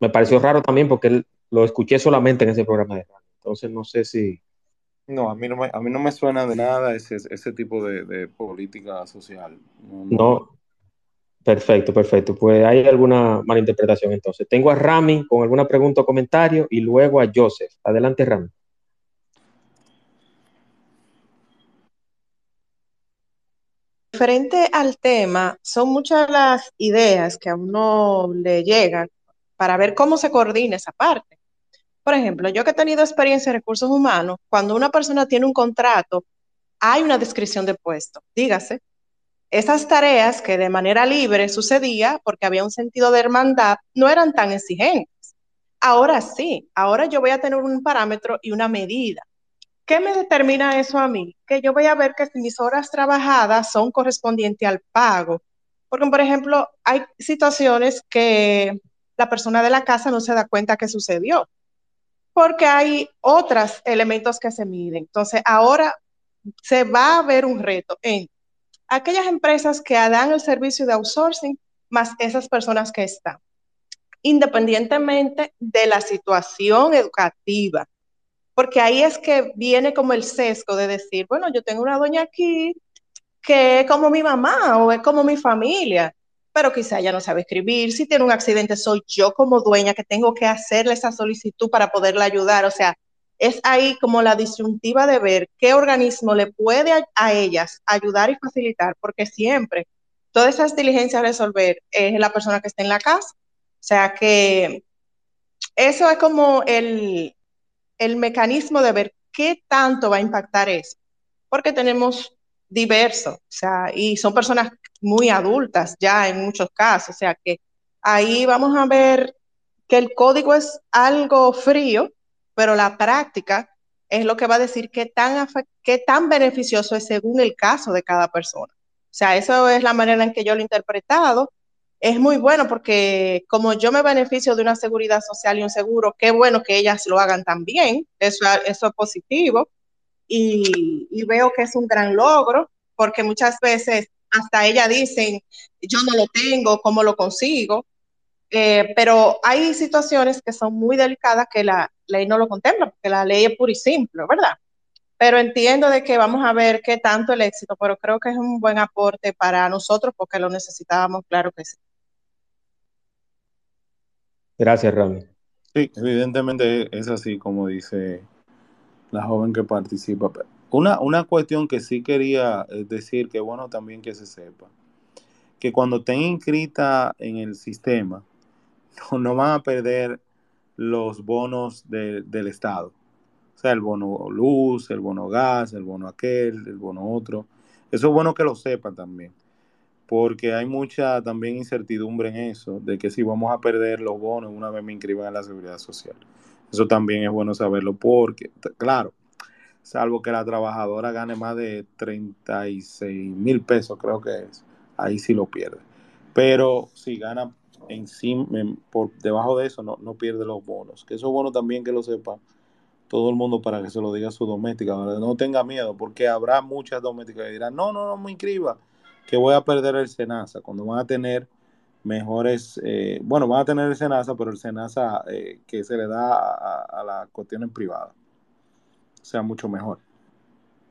me pareció raro también porque lo escuché solamente en ese programa de radio. Entonces no sé si. No, a mí no me, a mí no me suena de nada ese, ese tipo de, de política social. No, no. no, Perfecto, perfecto. Pues hay alguna mala interpretación entonces. Tengo a Rami con alguna pregunta o comentario y luego a Joseph. Adelante, Rami. Frente al tema, son muchas las ideas que a uno le llegan para ver cómo se coordina esa parte. Por ejemplo, yo que he tenido experiencia en recursos humanos, cuando una persona tiene un contrato, hay una descripción de puesto. Dígase, esas tareas que de manera libre sucedía porque había un sentido de hermandad no eran tan exigentes. Ahora sí, ahora yo voy a tener un parámetro y una medida. ¿Qué me determina eso a mí? Que yo voy a ver que mis horas trabajadas son correspondientes al pago. Porque, por ejemplo, hay situaciones que la persona de la casa no se da cuenta que sucedió, porque hay otros elementos que se miden. Entonces, ahora se va a ver un reto en aquellas empresas que dan el servicio de outsourcing más esas personas que están, independientemente de la situación educativa. Porque ahí es que viene como el sesgo de decir, bueno, yo tengo una doña aquí que es como mi mamá o es como mi familia, pero quizá ella no sabe escribir. Si tiene un accidente, soy yo como dueña que tengo que hacerle esa solicitud para poderla ayudar. O sea, es ahí como la disyuntiva de ver qué organismo le puede a, ellas ayudar y facilitar, porque siempre todas esas diligencias a resolver es la persona que está en la casa. O sea que eso es como el, el mecanismo de ver qué tanto va a impactar eso, porque tenemos diversos, o sea, y son personas muy adultas ya en muchos casos, o sea que ahí vamos a ver que el código es algo frío, pero la práctica es lo que va a decir qué tan, qué tan beneficioso es según el caso de cada persona. O sea, eso es la manera en que yo lo he interpretado. Es muy bueno porque como yo me beneficio de una seguridad social y un seguro, qué bueno que ellas lo hagan también. Eso, eso es positivo. Y, y veo que es un gran logro porque muchas veces hasta ellas dicen, yo no lo tengo, ¿cómo lo consigo? Eh, pero hay situaciones que son muy delicadas que la ley no lo contempla, porque la ley es pura y simple, ¿verdad? Pero entiendo de que vamos a ver qué tanto el éxito, pero creo que es un buen aporte para nosotros porque lo necesitábamos, claro que sí. Gracias, Rami. Sí, evidentemente es así como dice la joven que participa. Una, una cuestión que sí quería eh, decir, que bueno también que se sepa, que cuando estén inscrita en el sistema, no, no van a perder los bonos de- del Estado. O sea, el bono luz, el bono gas, el bono aquel, el bono otro. Eso es bueno que lo sepan también, porque hay mucha también incertidumbre en eso, de que si vamos a perder los bonos una vez me inscriban en la seguridad social. Eso también es bueno saberlo, porque, claro, salvo que la trabajadora gane más de 36 mil pesos, creo que es, ahí sí lo pierde. Pero si gana encima, en- por debajo de eso, no, no pierde los bonos. Que eso es bueno también que lo sepa todo el mundo para que se lo diga a su doméstica. No tenga miedo, porque habrá muchas domésticas que dirán, no, no, no me inscriba, que voy a perder el SENASA, cuando van a tener mejores, eh, bueno, van a tener el SENASA, pero el SENASA eh, que se le da a, a las cuestiones privadas, sea mucho mejor.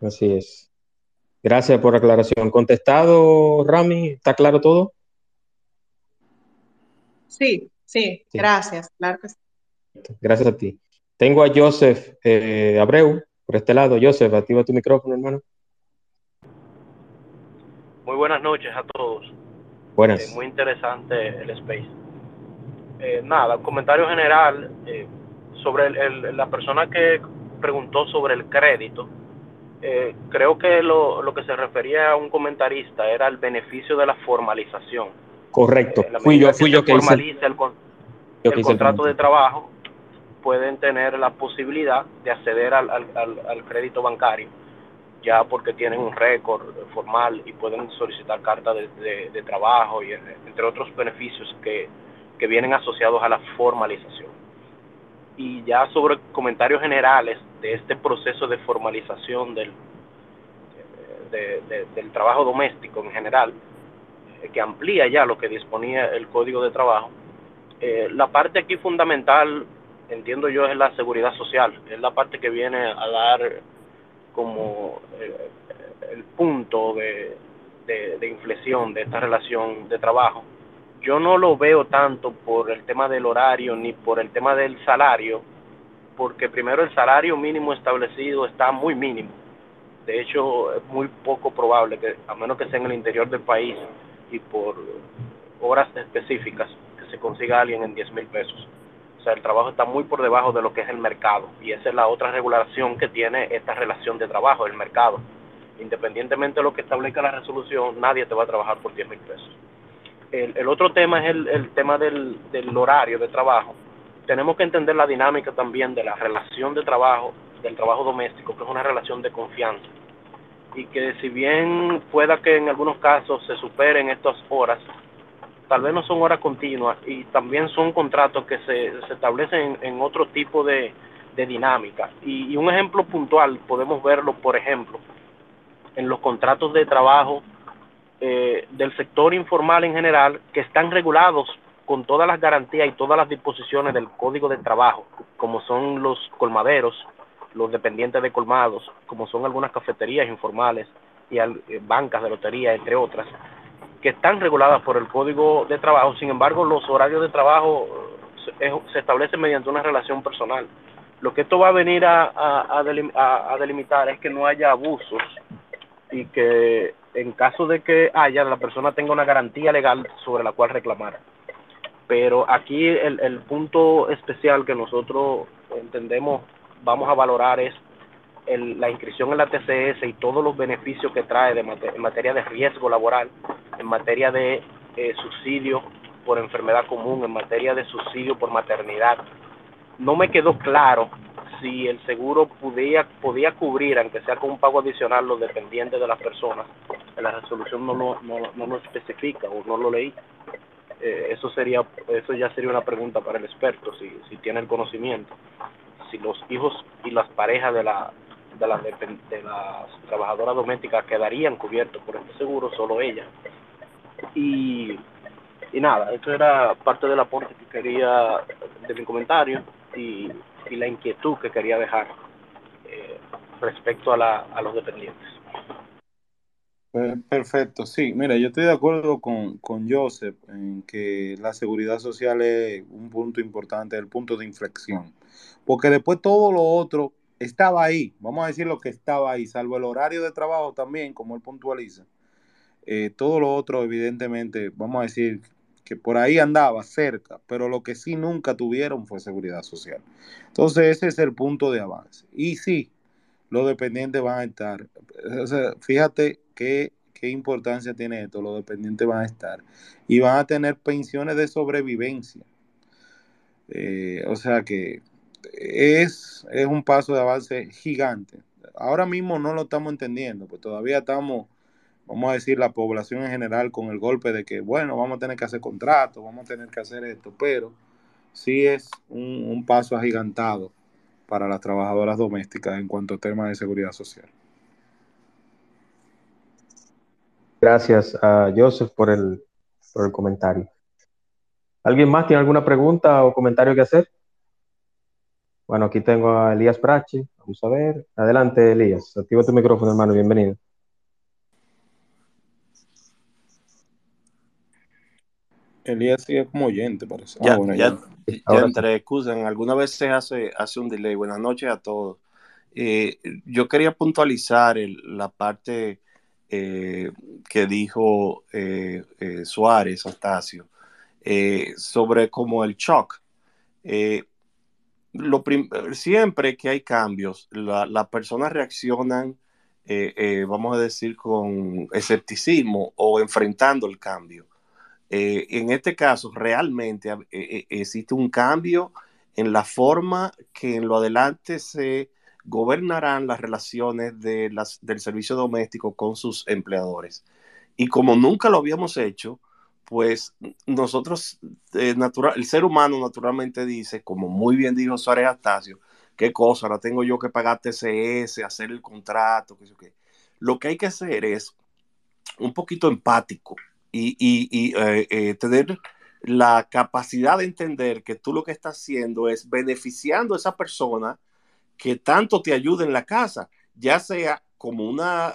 Así es. Gracias por la aclaración. Contestado, Rami, ¿está claro todo? Sí, sí, Sí. gracias, claro que sí. Gracias a ti. Tengo a Joseph eh, Abreu por este lado. Joseph, activa tu micrófono, hermano. Muy buenas noches a todos. Eh, Buenas. muy interesante el space. Eh, nada, un comentario general eh, sobre el- el- la persona que preguntó sobre el crédito. Eh, creo que lo, lo que se refería a un comentarista era el beneficio de la formalización. Correcto. La Fui yo, fui que yo que hice, el, con- yo el que hice el contrato de trabajo, pueden tener la posibilidad de acceder al, al- al- al crédito bancario, ya porque tienen un récord formal y pueden solicitar carta de, de- de trabajo y eh, entre otros beneficios que, que vienen asociados a la formalización. Y ya sobre comentarios generales de este proceso de formalización del, de- de- del trabajo doméstico en general, eh, que amplía ya lo que disponía el Código de Trabajo, eh, la parte aquí fundamental, entiendo yo, es la seguridad social, es la parte que viene a dar como eh, el punto de, inflexión de esta relación de trabajo. Yo no lo veo tanto por el tema del horario ni por el tema del salario, porque primero el salario mínimo establecido está muy mínimo. De hecho, es muy poco probable que, a menos que sea en el interior del país y por horas específicas, que se consiga alguien en 10 mil pesos. O sea, el trabajo está muy por debajo de lo que es el mercado. Y esa es la otra regulación que tiene esta relación de trabajo, el mercado. Independientemente de lo que establezca la resolución, nadie te va a trabajar por 10 mil pesos. El, el otro tema es el, tema del horario de trabajo. Tenemos que entender la dinámica también de la relación de trabajo, del trabajo doméstico, que es una relación de confianza. Y que si bien pueda que en algunos casos se superen estas horas, tal vez no son horas continuas y también son contratos que se, se establecen en, otro tipo de, de dinámica. Y, y un ejemplo puntual podemos verlo, por ejemplo, en los contratos de trabajo eh, del sector informal en general, que están regulados con todas las garantías y todas las disposiciones del Código de Trabajo, como son los colmaderos, los dependientes de colmados, como son algunas cafeterías informales y eh, bancas de lotería, entre otras, que están reguladas por el Código de Trabajo. Sin embargo, los horarios de trabajo eh, se, se establecen mediante una relación personal. Lo que esto va a venir a, a- a delim- a- a delimitar es que no haya abusos y que en caso de que haya, la persona tenga una garantía legal sobre la cual reclamar. Pero aquí el punto especial que nosotros entendemos vamos a valorar es el- la inscripción en la TCS y todos los beneficios que trae de mate- en materia de riesgo laboral, en materia de eh, subsidio por enfermedad común, en materia de subsidio por maternidad. No me quedó claro si el seguro podía, podía cubrir, aunque sea con un pago adicional, los dependientes de las personas. La resolución no lo, no, no lo especifica o no lo leí. Eh, eso sería eso ya sería una pregunta para el experto, si, si tiene el conocimiento. Si los hijos y las parejas de, la, de, depen- de las trabajadoras domésticas quedarían cubiertos por este seguro, solo ella. Y, y nada, eso era parte del aporte que quería, de mi comentario y, y la inquietud que quería dejar eh, respecto a, la, a los dependientes. Per- Perfecto, sí. Mira, yo estoy de acuerdo con, con Joseph en que la seguridad social es un punto importante, el punto de inflexión. Porque después todo lo otro estaba ahí, vamos a decir lo que estaba ahí, salvo el horario de trabajo también, como él puntualiza. Eh, todo lo otro, evidentemente, vamos a decir que por ahí andaba cerca, pero lo que sí nunca tuvieron fue seguridad social. Entonces ese es el punto de avance. Y sí, los dependientes van a estar. Fíjate qué, qué importancia tiene esto, los dependientes van a estar. Y van a tener pensiones de sobrevivencia. Eh, o sea que es, es un paso de avance gigante. Ahora mismo no lo estamos entendiendo, pues todavía estamos vamos a decir, la población en general con el golpe de que, bueno, vamos a tener que hacer contratos, vamos a tener que hacer esto, pero sí es un, paso agigantado para las trabajadoras domésticas en cuanto a temas de seguridad social. Gracias a Joseph por el, por el comentario. ¿Alguien más tiene alguna pregunta o comentario que hacer? Bueno, aquí tengo a Elías Brache. Vamos a ver. Adelante, Elías. Activa tu micrófono, hermano. Bienvenido. Elías sigue como oyente, parece. Ya, ah, ya, ya, excusan, alguna vez se hace, hace un delay. Buenas noches a todos. Eh, yo quería puntualizar la parte eh, que dijo eh, Suárez, Astacio, sobre como el shock. Lo siempre que hay cambios, las personas reaccionan, vamos a decir, con escepticismo o enfrentando el cambio. Eh, en este caso, realmente eh, eh, existe un cambio en la forma que en lo adelante se gobernarán las relaciones de las, del servicio doméstico con sus empleadores. Y como nunca lo habíamos hecho, pues nosotros, natural, el ser humano naturalmente dice, como muy bien dijo Suárez Astacio, qué cosa, ahora tengo yo que pagar TCS, hacer el contrato, qué sé qué. Lo que hay que hacer es un poquito empático y, eh, eh, tener la capacidad de entender que tú lo que estás haciendo es beneficiando a esa persona que tanto te ayuda en la casa, ya sea como una,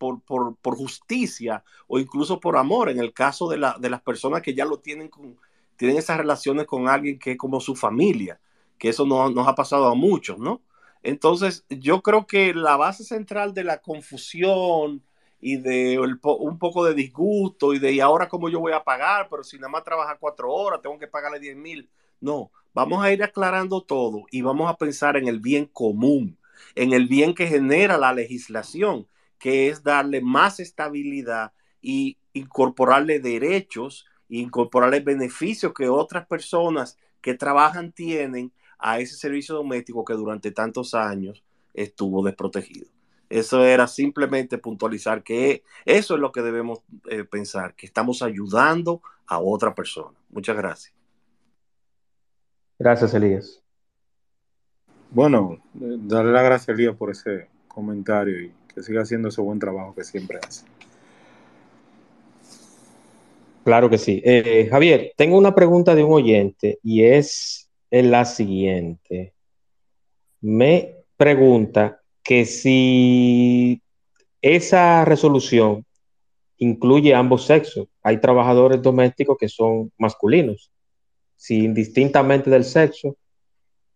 por, justicia o incluso por amor, en el caso de, las personas que ya lo tienen con, tienen esas relaciones con alguien que es como su familia, que eso no, nos ha pasado a muchos, ¿no? Entonces, yo creo que la base central de la confusión, y de un poco de disgusto y de y ahora cómo yo voy a pagar, pero si nada más trabaja cuatro horas, tengo que pagarle 10 mil. No, vamos a ir aclarando todo y vamos a pensar en el bien común, en el bien que genera la legislación, que es darle más estabilidad y incorporarle derechos, incorporarle beneficios que otras personas que trabajan tienen a ese servicio doméstico que durante tantos años estuvo desprotegido. Eso era simplemente puntualizar que eso es lo que debemos eh, pensar, que estamos ayudando a otra persona. Muchas gracias. Gracias, Elías. Bueno, darle las gracias a Elías por ese comentario y siga haciendo ese buen trabajo que siempre hace. Claro que sí. Eh, Javier, tengo una pregunta de un oyente y es la siguiente. Me pregunta que si esa resolución incluye ambos sexos, hay trabajadores domésticos que son masculinos, si indistintamente del sexo,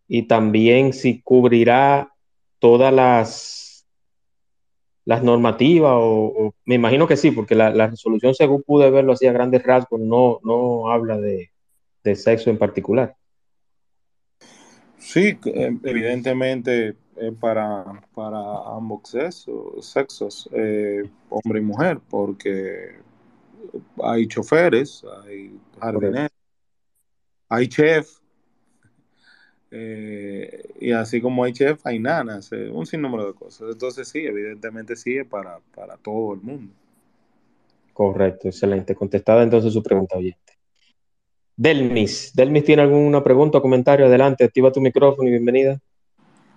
y también si cubrirá todas las, las normativas, o, me imagino que sí, porque la, resolución, según pude verlo así a grandes rasgos, no, no habla de, de sexo en particular. Sí, eh, evidentemente para, para ambos sexos, sexos eh, hombre y mujer, porque hay choferes, hay jardineros, hay chef, eh, y así como hay chef, hay nanas, eh, un sinnúmero de cosas. Entonces sí, evidentemente sí es para, para todo el mundo. Correcto, excelente. Contestada entonces su pregunta, oyente. Delmis, Delmis tiene alguna pregunta o comentario, adelante, activa tu micrófono y bienvenida.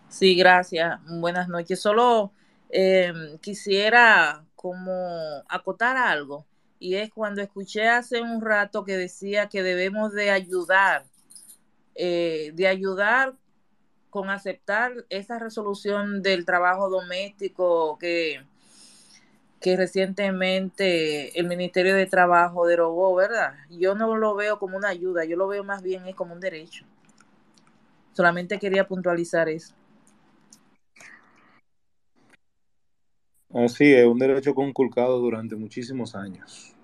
Sí, gracias. Buenas noches. Solo eh, quisiera como acotar algo y es cuando escuché hace un rato que decía que debemos de ayudar, eh, de ayudar con aceptar esa resolución del trabajo doméstico que, que recientemente el Ministerio de Trabajo derogó, ¿verdad? Yo no lo veo como una ayuda, yo lo veo más bien es como un derecho. Solamente quería puntualizar eso. Así es, un derecho conculcado durante muchísimos años.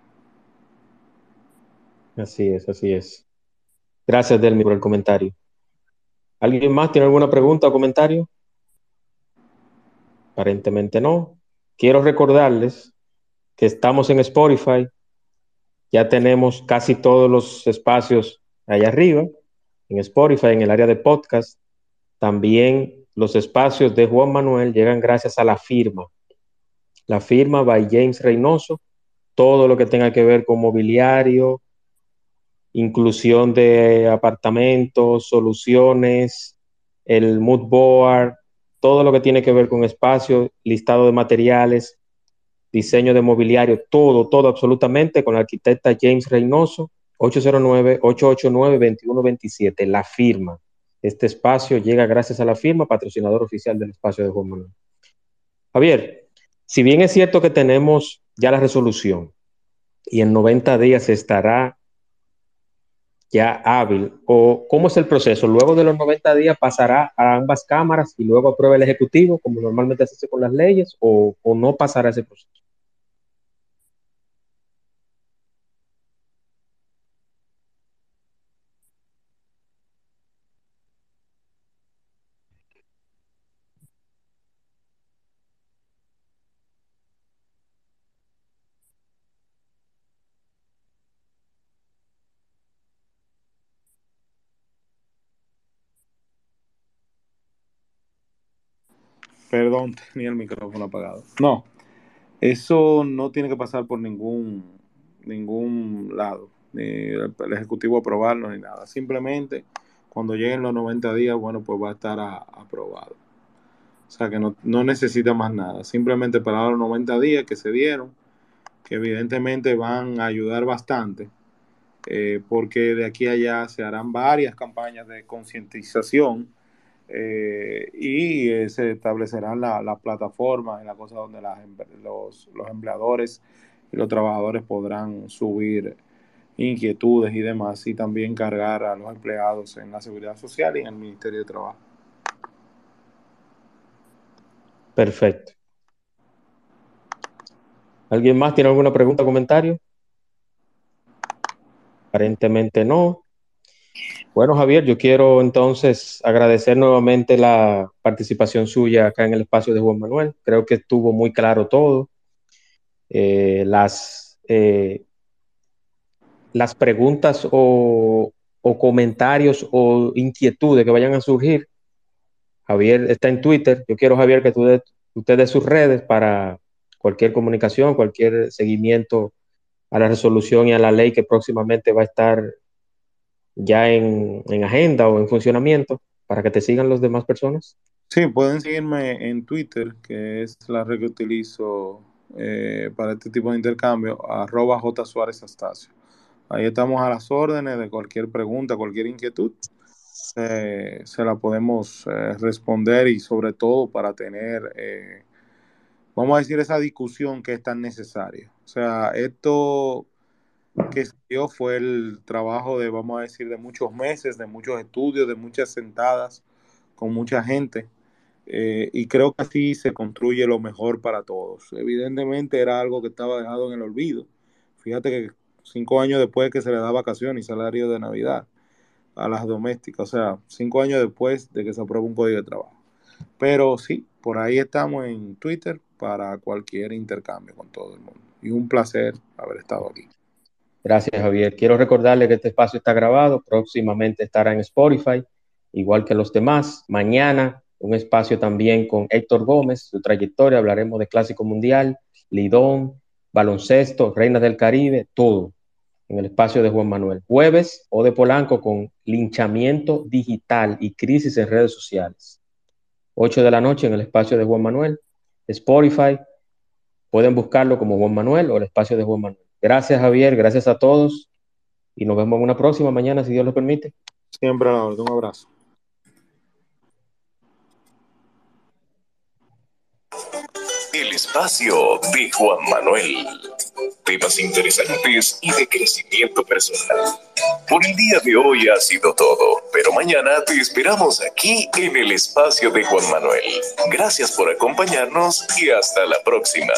Así es, así es. Gracias, Delmi, por el comentario. ¿Alguien más tiene alguna pregunta o comentario? Aparentemente no. Quiero recordarles que estamos en Spotify. Ya tenemos casi todos los espacios allá arriba, en Spotify, en el área de podcast. También los espacios de Juan Manuel llegan gracias a la firma. La firma by James Reynoso. Todo lo que tenga que ver con mobiliario, inclusión de apartamentos, soluciones, el mood board, todo lo que tiene que ver con espacio, listado de materiales, diseño de mobiliario, todo, todo absolutamente con la arquitecta James Reynoso, 809-889-2127, la firma. Este espacio llega gracias a la firma, patrocinador oficial del espacio de Juan Manuel. Javier, si bien es cierto que tenemos ya la resolución y en 90 días estará ya hábil? ¿O cómo es el proceso? Luego de los 90 días pasará a ambas cámaras y luego aprueba el Ejecutivo, como normalmente se hace con las leyes, o, o no pasará ese proceso? Perdón, tenía el micrófono apagado. No, eso no tiene que pasar por ningún, ningún lado, ni el, el Ejecutivo aprobarlo ni nada. Simplemente cuando lleguen los 90 días, bueno, pues va a estar aprobado. O sea que no, no necesita más nada. Simplemente para los 90 días que se dieron, que evidentemente van a ayudar bastante, eh, porque de aquí a allá se harán varias campañas de concientización eh, y eh, se establecerán la, la plataforma y la cosa donde las los, los empleadores y los trabajadores podrán subir inquietudes y demás y también cargar a los empleados en la seguridad social y en el Ministerio de Trabajo. Perfecto. ¿Alguien más tiene alguna pregunta o comentario? Aparentemente no. Bueno, Javier, yo quiero entonces agradecer nuevamente la participación suya acá en el espacio de Juan Manuel. Creo que estuvo muy claro todo. Eh, las, eh, las preguntas o, o comentarios o inquietudes que vayan a surgir, Javier está en Twitter. Yo quiero, Javier, que tú usted dé sus redes para cualquier comunicación, cualquier seguimiento a la resolución y a la ley que próximamente va a estar ya en, en agenda o en funcionamiento para que te sigan las demás personas. Sí, pueden seguirme en Twitter, que es la red que utilizo eh, para este tipo de intercambio, arroba J. Suárez Astacio. Ahí estamos a las órdenes de cualquier pregunta, cualquier inquietud. eh, se la podemos eh, responder y sobre todo para tener, eh, vamos a decir, esa discusión que es tan necesaria. O sea, esto que se dio fue el trabajo de, vamos a decir, de muchos meses, de muchos estudios, de muchas sentadas con mucha gente. Eh, y creo que así se construye lo mejor para todos. Evidentemente era algo que estaba dejado en el olvido. Fíjate que cinco años después que se le da vacaciones y salario de Navidad a las domésticas, o sea, cinco años después de que se apruebe un código de trabajo. Pero sí, por ahí estamos en Twitter para cualquier intercambio con todo el mundo. Y un placer haber estado aquí. Gracias, Javier. Quiero recordarle que este espacio está grabado, próximamente estará en Spotify, igual que los demás. Mañana un espacio también con Héctor Gómez, su trayectoria, hablaremos de Clásico Mundial, Lidón, baloncesto, Reinas del Caribe, todo en el espacio de Juan Manuel. Jueves o de Polanco con linchamiento digital y crisis en redes sociales. 8 de la noche en el espacio de Juan Manuel. Spotify, pueden buscarlo como Juan Manuel o el espacio de Juan Manuel. Gracias, Javier, gracias a todos y nos vemos en una próxima mañana, si Dios lo permite. Siempre a la. Un abrazo. El espacio de Juan Manuel. temas interesantes y de crecimiento personal. Por el día de hoy ha sido todo, pero mañana te esperamos aquí en el espacio de Juan Manuel. Gracias por acompañarnos y hasta la próxima.